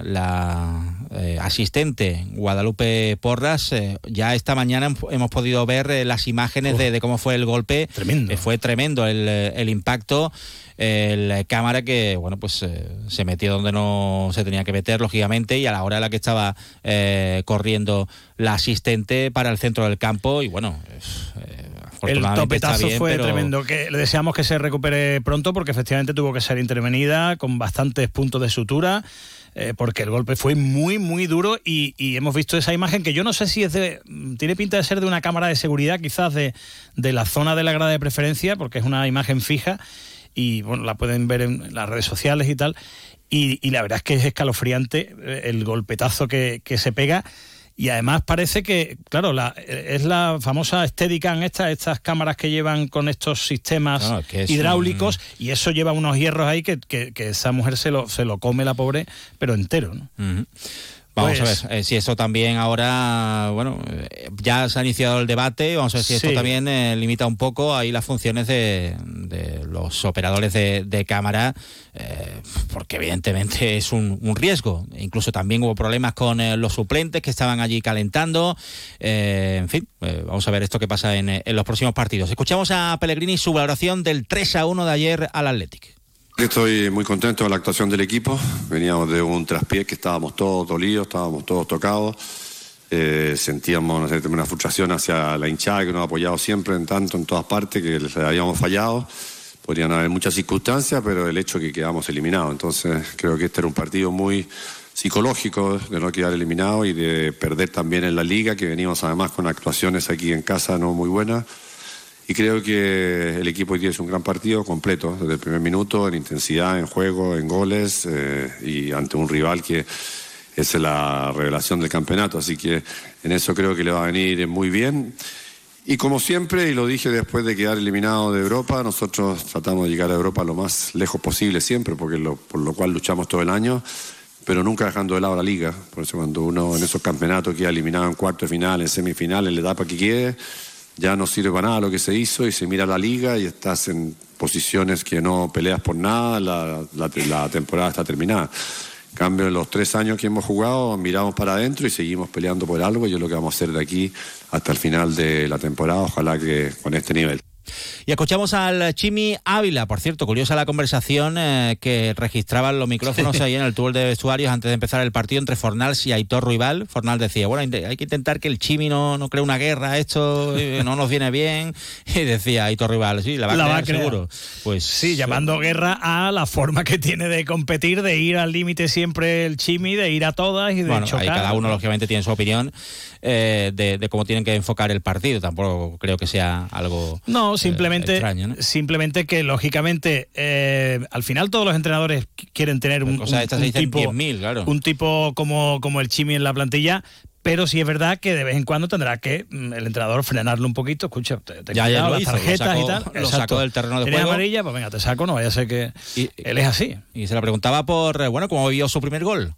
la eh, asistente Guadalupe Porras. eh, ya esta mañana hem- hemos podido ver eh, las imágenes de, de cómo fue el golpe. Tremendo. Fue tremendo el, el impacto. Eh, cámara que, bueno, pues se metió donde no se tenía que meter, lógicamente, y a la hora en la que estaba corriendo la asistente para el centro del campo, y bueno, El topetazo bien, fue pero- tremendo. Que le deseamos que se recupere pronto porque efectivamente tuvo que ser intervenida con bastantes puntos de sutura. Eh, porque el golpe fue muy, muy duro y, y hemos visto esa imagen que yo no sé si es de. mm, Tiene pinta de ser de una cámara de seguridad, quizás de, de la zona de la grada de preferencia, porque es una imagen fija y bueno, la pueden ver en las redes sociales y tal. Y, y la verdad es que es escalofriante eh, el golpetazo que, que se pega. Y además parece que, claro, la, es la famosa Steadicam, esta, estas cámaras que llevan con estos sistemas es hidráulicos, y eso lleva unos hierros ahí que, que- que esa mujer se lo, se lo come la pobre, pero entero, ¿no? Vamos Pues- a ver eh, si eso también ahora, bueno, eh, ya se ha iniciado el debate, vamos a ver si esto también eh, limita un poco ahí las funciones de, de los operadores de, de cámara, eh, porque evidentemente es un, un riesgo. Incluso también hubo problemas con los suplentes que estaban allí calentando. Eh, en fin, vamos a ver esto que pasa en, en los próximos partidos. Escuchamos a Pellegrini su valoración del 3 a 1 de ayer al Athletic. Estoy muy contento con la actuación del equipo. Veníamos de un traspié que estábamos todos dolidos, estábamos todos tocados. Eh, sentíamos una frustración hacia la hinchada que nos ha apoyado siempre en tanto en todas partes que les habíamos fallado. Podrían haber muchas circunstancias, pero el hecho que quedamos eliminados. Entonces creo que este era un partido muy psicológico de no quedar eliminado y de perder también en la liga, que venimos además con actuaciones aquí en casa no muy buenas. Y creo que el equipo hoy día es un gran partido completo, desde el primer minuto, en intensidad, en juego, en goles, eh, y ante un rival que es la revelación del campeonato. Así que en eso creo que le va a venir muy bien. Y como siempre, y lo dije después de quedar eliminado de Europa, nosotros tratamos de llegar a Europa lo más lejos posible siempre, porque lo, por lo cual luchamos todo el año, pero nunca dejando de lado la liga. Por eso cuando uno en esos campeonatos queda eliminado en cuarto de final, en semifinal, en la etapa que quede, ya no sirve para nada lo que se hizo y se mira la liga y estás en posiciones que no peleas por nada, la, la- temporada está terminada. En cambio, en los tres años que hemos jugado, miramos para adentro y seguimos peleando por algo y es lo que vamos a hacer de aquí hasta el final de la temporada, ojalá que con este nivel. Y escuchamos al Chimi Ávila, por cierto, curiosa la conversación eh, que registraban los micrófonos ahí en el túnel de vestuarios antes de empezar el partido entre Fornals y Aitor Ruibal. Fornals decía, bueno, hay que intentar que el Chimi no, no cree una guerra, esto eh, [LAUGHS] no nos viene bien. Y decía Aitor Ruibal, sí, la va a La crear, va a crear. seguro. Pues Sí, llamando guerra a la forma que tiene de competir, de ir al límite siempre el chimi, de ir a todas y de Bueno, chocar. ahí cada uno lógicamente tiene su opinión eh, de, de cómo tienen que enfocar el partido. Tampoco creo que sea algo No, simplemente, extraño, ¿no? simplemente que lógicamente eh, al final todos los entrenadores qu- quieren tener un, tipo, 10.000, claro. un tipo como, como el Chimi en la plantilla. Pero sí es verdad que de vez en cuando tendrá que mm, el entrenador frenarlo un poquito. Escucha, te, te Ya las hizo, tarjetas sacó- y tal. lo Exacto. sacó del terreno de ¿Tienes juego. amarilla? Pues venga, te saco, no vaya a ser que él es así. Y se la preguntaba por, eh, bueno, cómo vio su primer gol.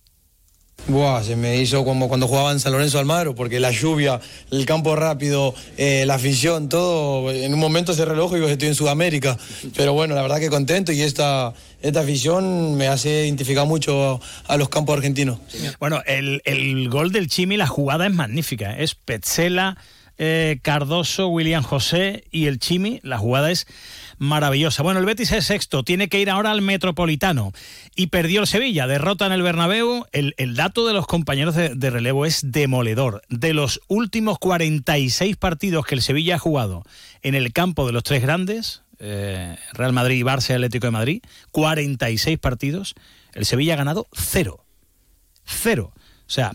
Buah, se me hizo como cuando jugaba en San Lorenzo Almagro, porque la lluvia, el campo rápido, eh, la afición, todo, en un momento se reloj y digo, estoy en Sudamérica. Pero bueno, la verdad que contento y esta, esta afición me hace identificar mucho a los campos argentinos. Bueno, el, el gol del Chimi, la jugada es magnífica. Es Petzela, eh, Cardoso, William José y el Chimi. La jugada es maravillosa. Bueno, el Betis es sexto, tiene que ir ahora al Metropolitano y perdió el Sevilla, derrota en el Bernabéu. El, el dato de los compañeros de, relevo es demoledor. De los últimos 46 partidos que el Sevilla ha jugado en el campo de los tres grandes, eh, Real Madrid, Barça, Atlético de Madrid, 46 partidos, el Sevilla ha ganado cero. Cero. O sea,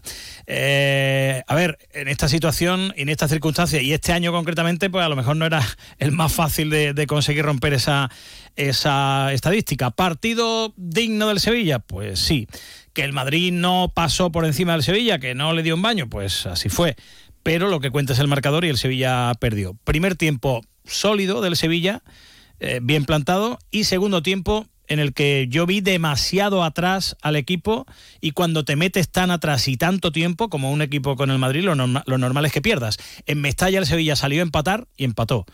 eh, a ver, en esta situación, en estas circunstancias y este año concretamente, pues a lo mejor no era [LAUGHS] el más fácil de, de, conseguir romper esa, esa estadística. ¿Partido digno del Sevilla? Pues sí. ¿Que el Madrid no pasó por encima del Sevilla? ¿Que no le dio un baño? Pues así fue. Pero lo que cuenta es el marcador y el Sevilla perdió. Primer tiempo sólido del Sevilla, eh, bien plantado, y segundo tiempo en el que yo vi demasiado atrás al equipo y cuando te metes tan atrás y tanto tiempo como un equipo con el Madrid, lo, norma, lo normal es que pierdas. En Mestalla el Sevilla salió a empatar y empató.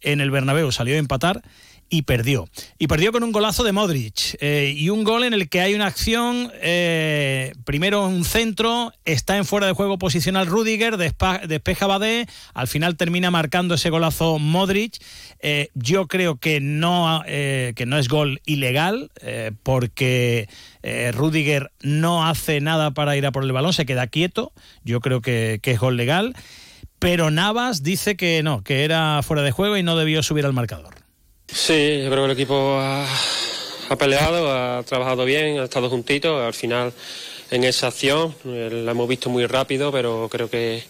En el Bernabéu salió a empatar y perdió. Y perdió con un golazo de Modric eh, y un gol en el que hay una acción, eh, primero un centro, está en fuera de juego posicional Rudiger, despeja Badé, al final termina marcando ese golazo Modric. Eh, yo creo que no, que no es gol ilegal porque Rudiger no hace nada para ir a por el balón, se queda quieto, yo creo que, que es gol legal. Pero Navas dice que no, que era fuera de juego y no debió subir al marcador. Sí, yo creo que el equipo ha, peleado, ha trabajado bien, ha estado juntito. Al final, en esa acción, la hemos visto muy rápido, pero creo que,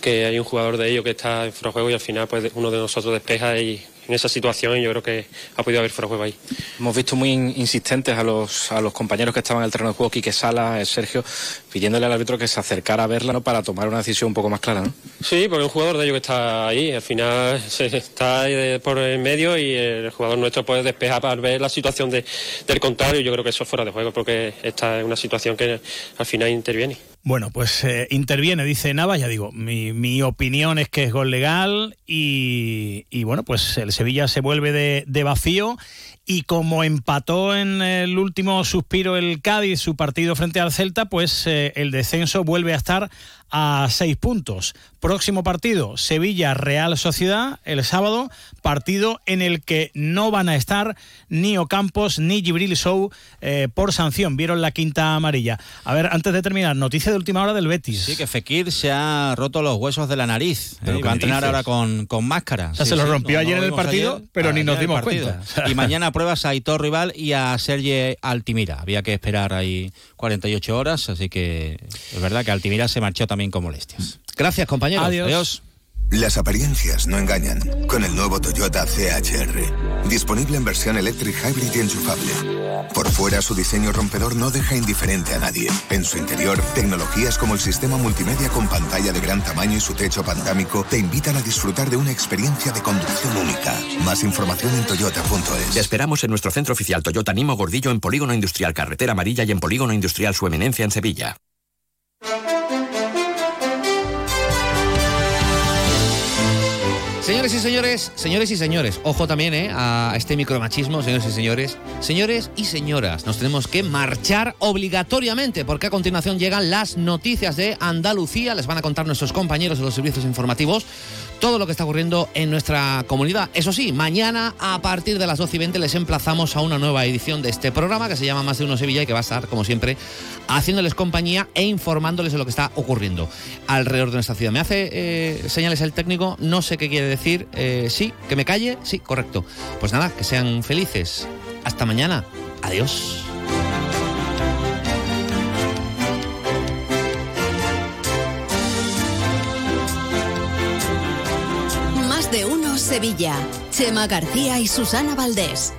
que hay un jugador de ellos que está en juego y al final pues, uno de nosotros despeja y en esa situación yo creo que ha podido haber fuera de juego ahí. Hemos visto muy insistentes a los, a los compañeros que estaban en el terreno de juego, Quique Sala, Sergio, pidiéndole al árbitro que se acercara a verla ¿no? para tomar una decisión un poco más clara. ¿no? Sí, porque un jugador de ellos que está ahí, al final se está por el medio y el jugador nuestro puede despejar para ver la situación de, del contrario. Yo creo que eso es fuera de juego porque esta es una situación que al final interviene. Bueno, pues eh, interviene, dice Navas, ya digo, mi, mi, opinión es que es gol legal y, y bueno, pues el Sevilla se vuelve de, de, vacío y como empató en el último suspiro el Cádiz su partido frente al Celta, pues eh, el descenso vuelve a estar a seis puntos. Próximo partido, Sevilla-Real Sociedad, el sábado, partido en el que no van a estar ni Ocampos ni Gibril Show eh, por sanción. Vieron la quinta amarilla. A ver, antes de terminar, noticia de última hora del Betis. Sí, que Fekir se ha roto los huesos de la nariz. Eh, va a entrenar ahora con, con máscara. O sea, sí, se lo rompió sí, ayer no, no en el partido, ayer, pero ni nos dimos cuenta. Y [LAUGHS] mañana pruebas a Aitor Rival y a Sergi Altimira. Había que esperar ahí 48 horas, así que es verdad que Altimira se marchó también con molestias. Gracias, compañeros. Adiós. Adiós. Las apariencias no engañan. Con el nuevo Toyota CHR. Disponible en versión electric hybrid y enchufable. Por fuera, su diseño rompedor no deja indiferente a nadie. En su interior, tecnologías como el sistema multimedia con pantalla de gran tamaño y su techo panorámico te invitan a disfrutar de una experiencia de conducción única. Más información en toyota.es. Te esperamos en nuestro centro oficial Toyota Nimo Gordillo en Polígono Industrial Carretera Amarilla y en Polígono Industrial Su Eminencia en Sevilla. Señores y señores, señores y señores, ojo también eh, a este micromachismo, señores y señores. Señores y señoras, nos tenemos que marchar obligatoriamente porque a continuación llegan las noticias de Andalucía. Les van a contar nuestros compañeros de los servicios informativos todo lo que está ocurriendo en nuestra comunidad. Eso sí, mañana a partir de las 12 y 20 les emplazamos a una nueva edición de este programa que se llama Más de Uno Sevilla y que va a estar, como siempre, haciéndoles compañía e informándoles de lo que está ocurriendo alrededor de nuestra ciudad. Me hace eh, señales el técnico, no sé qué quiere decir. Eh, sí, que me calle, sí, correcto. Pues nada, que sean felices. Hasta mañana. Adiós. Más de uno Sevilla. Chema García y Susana Valdés.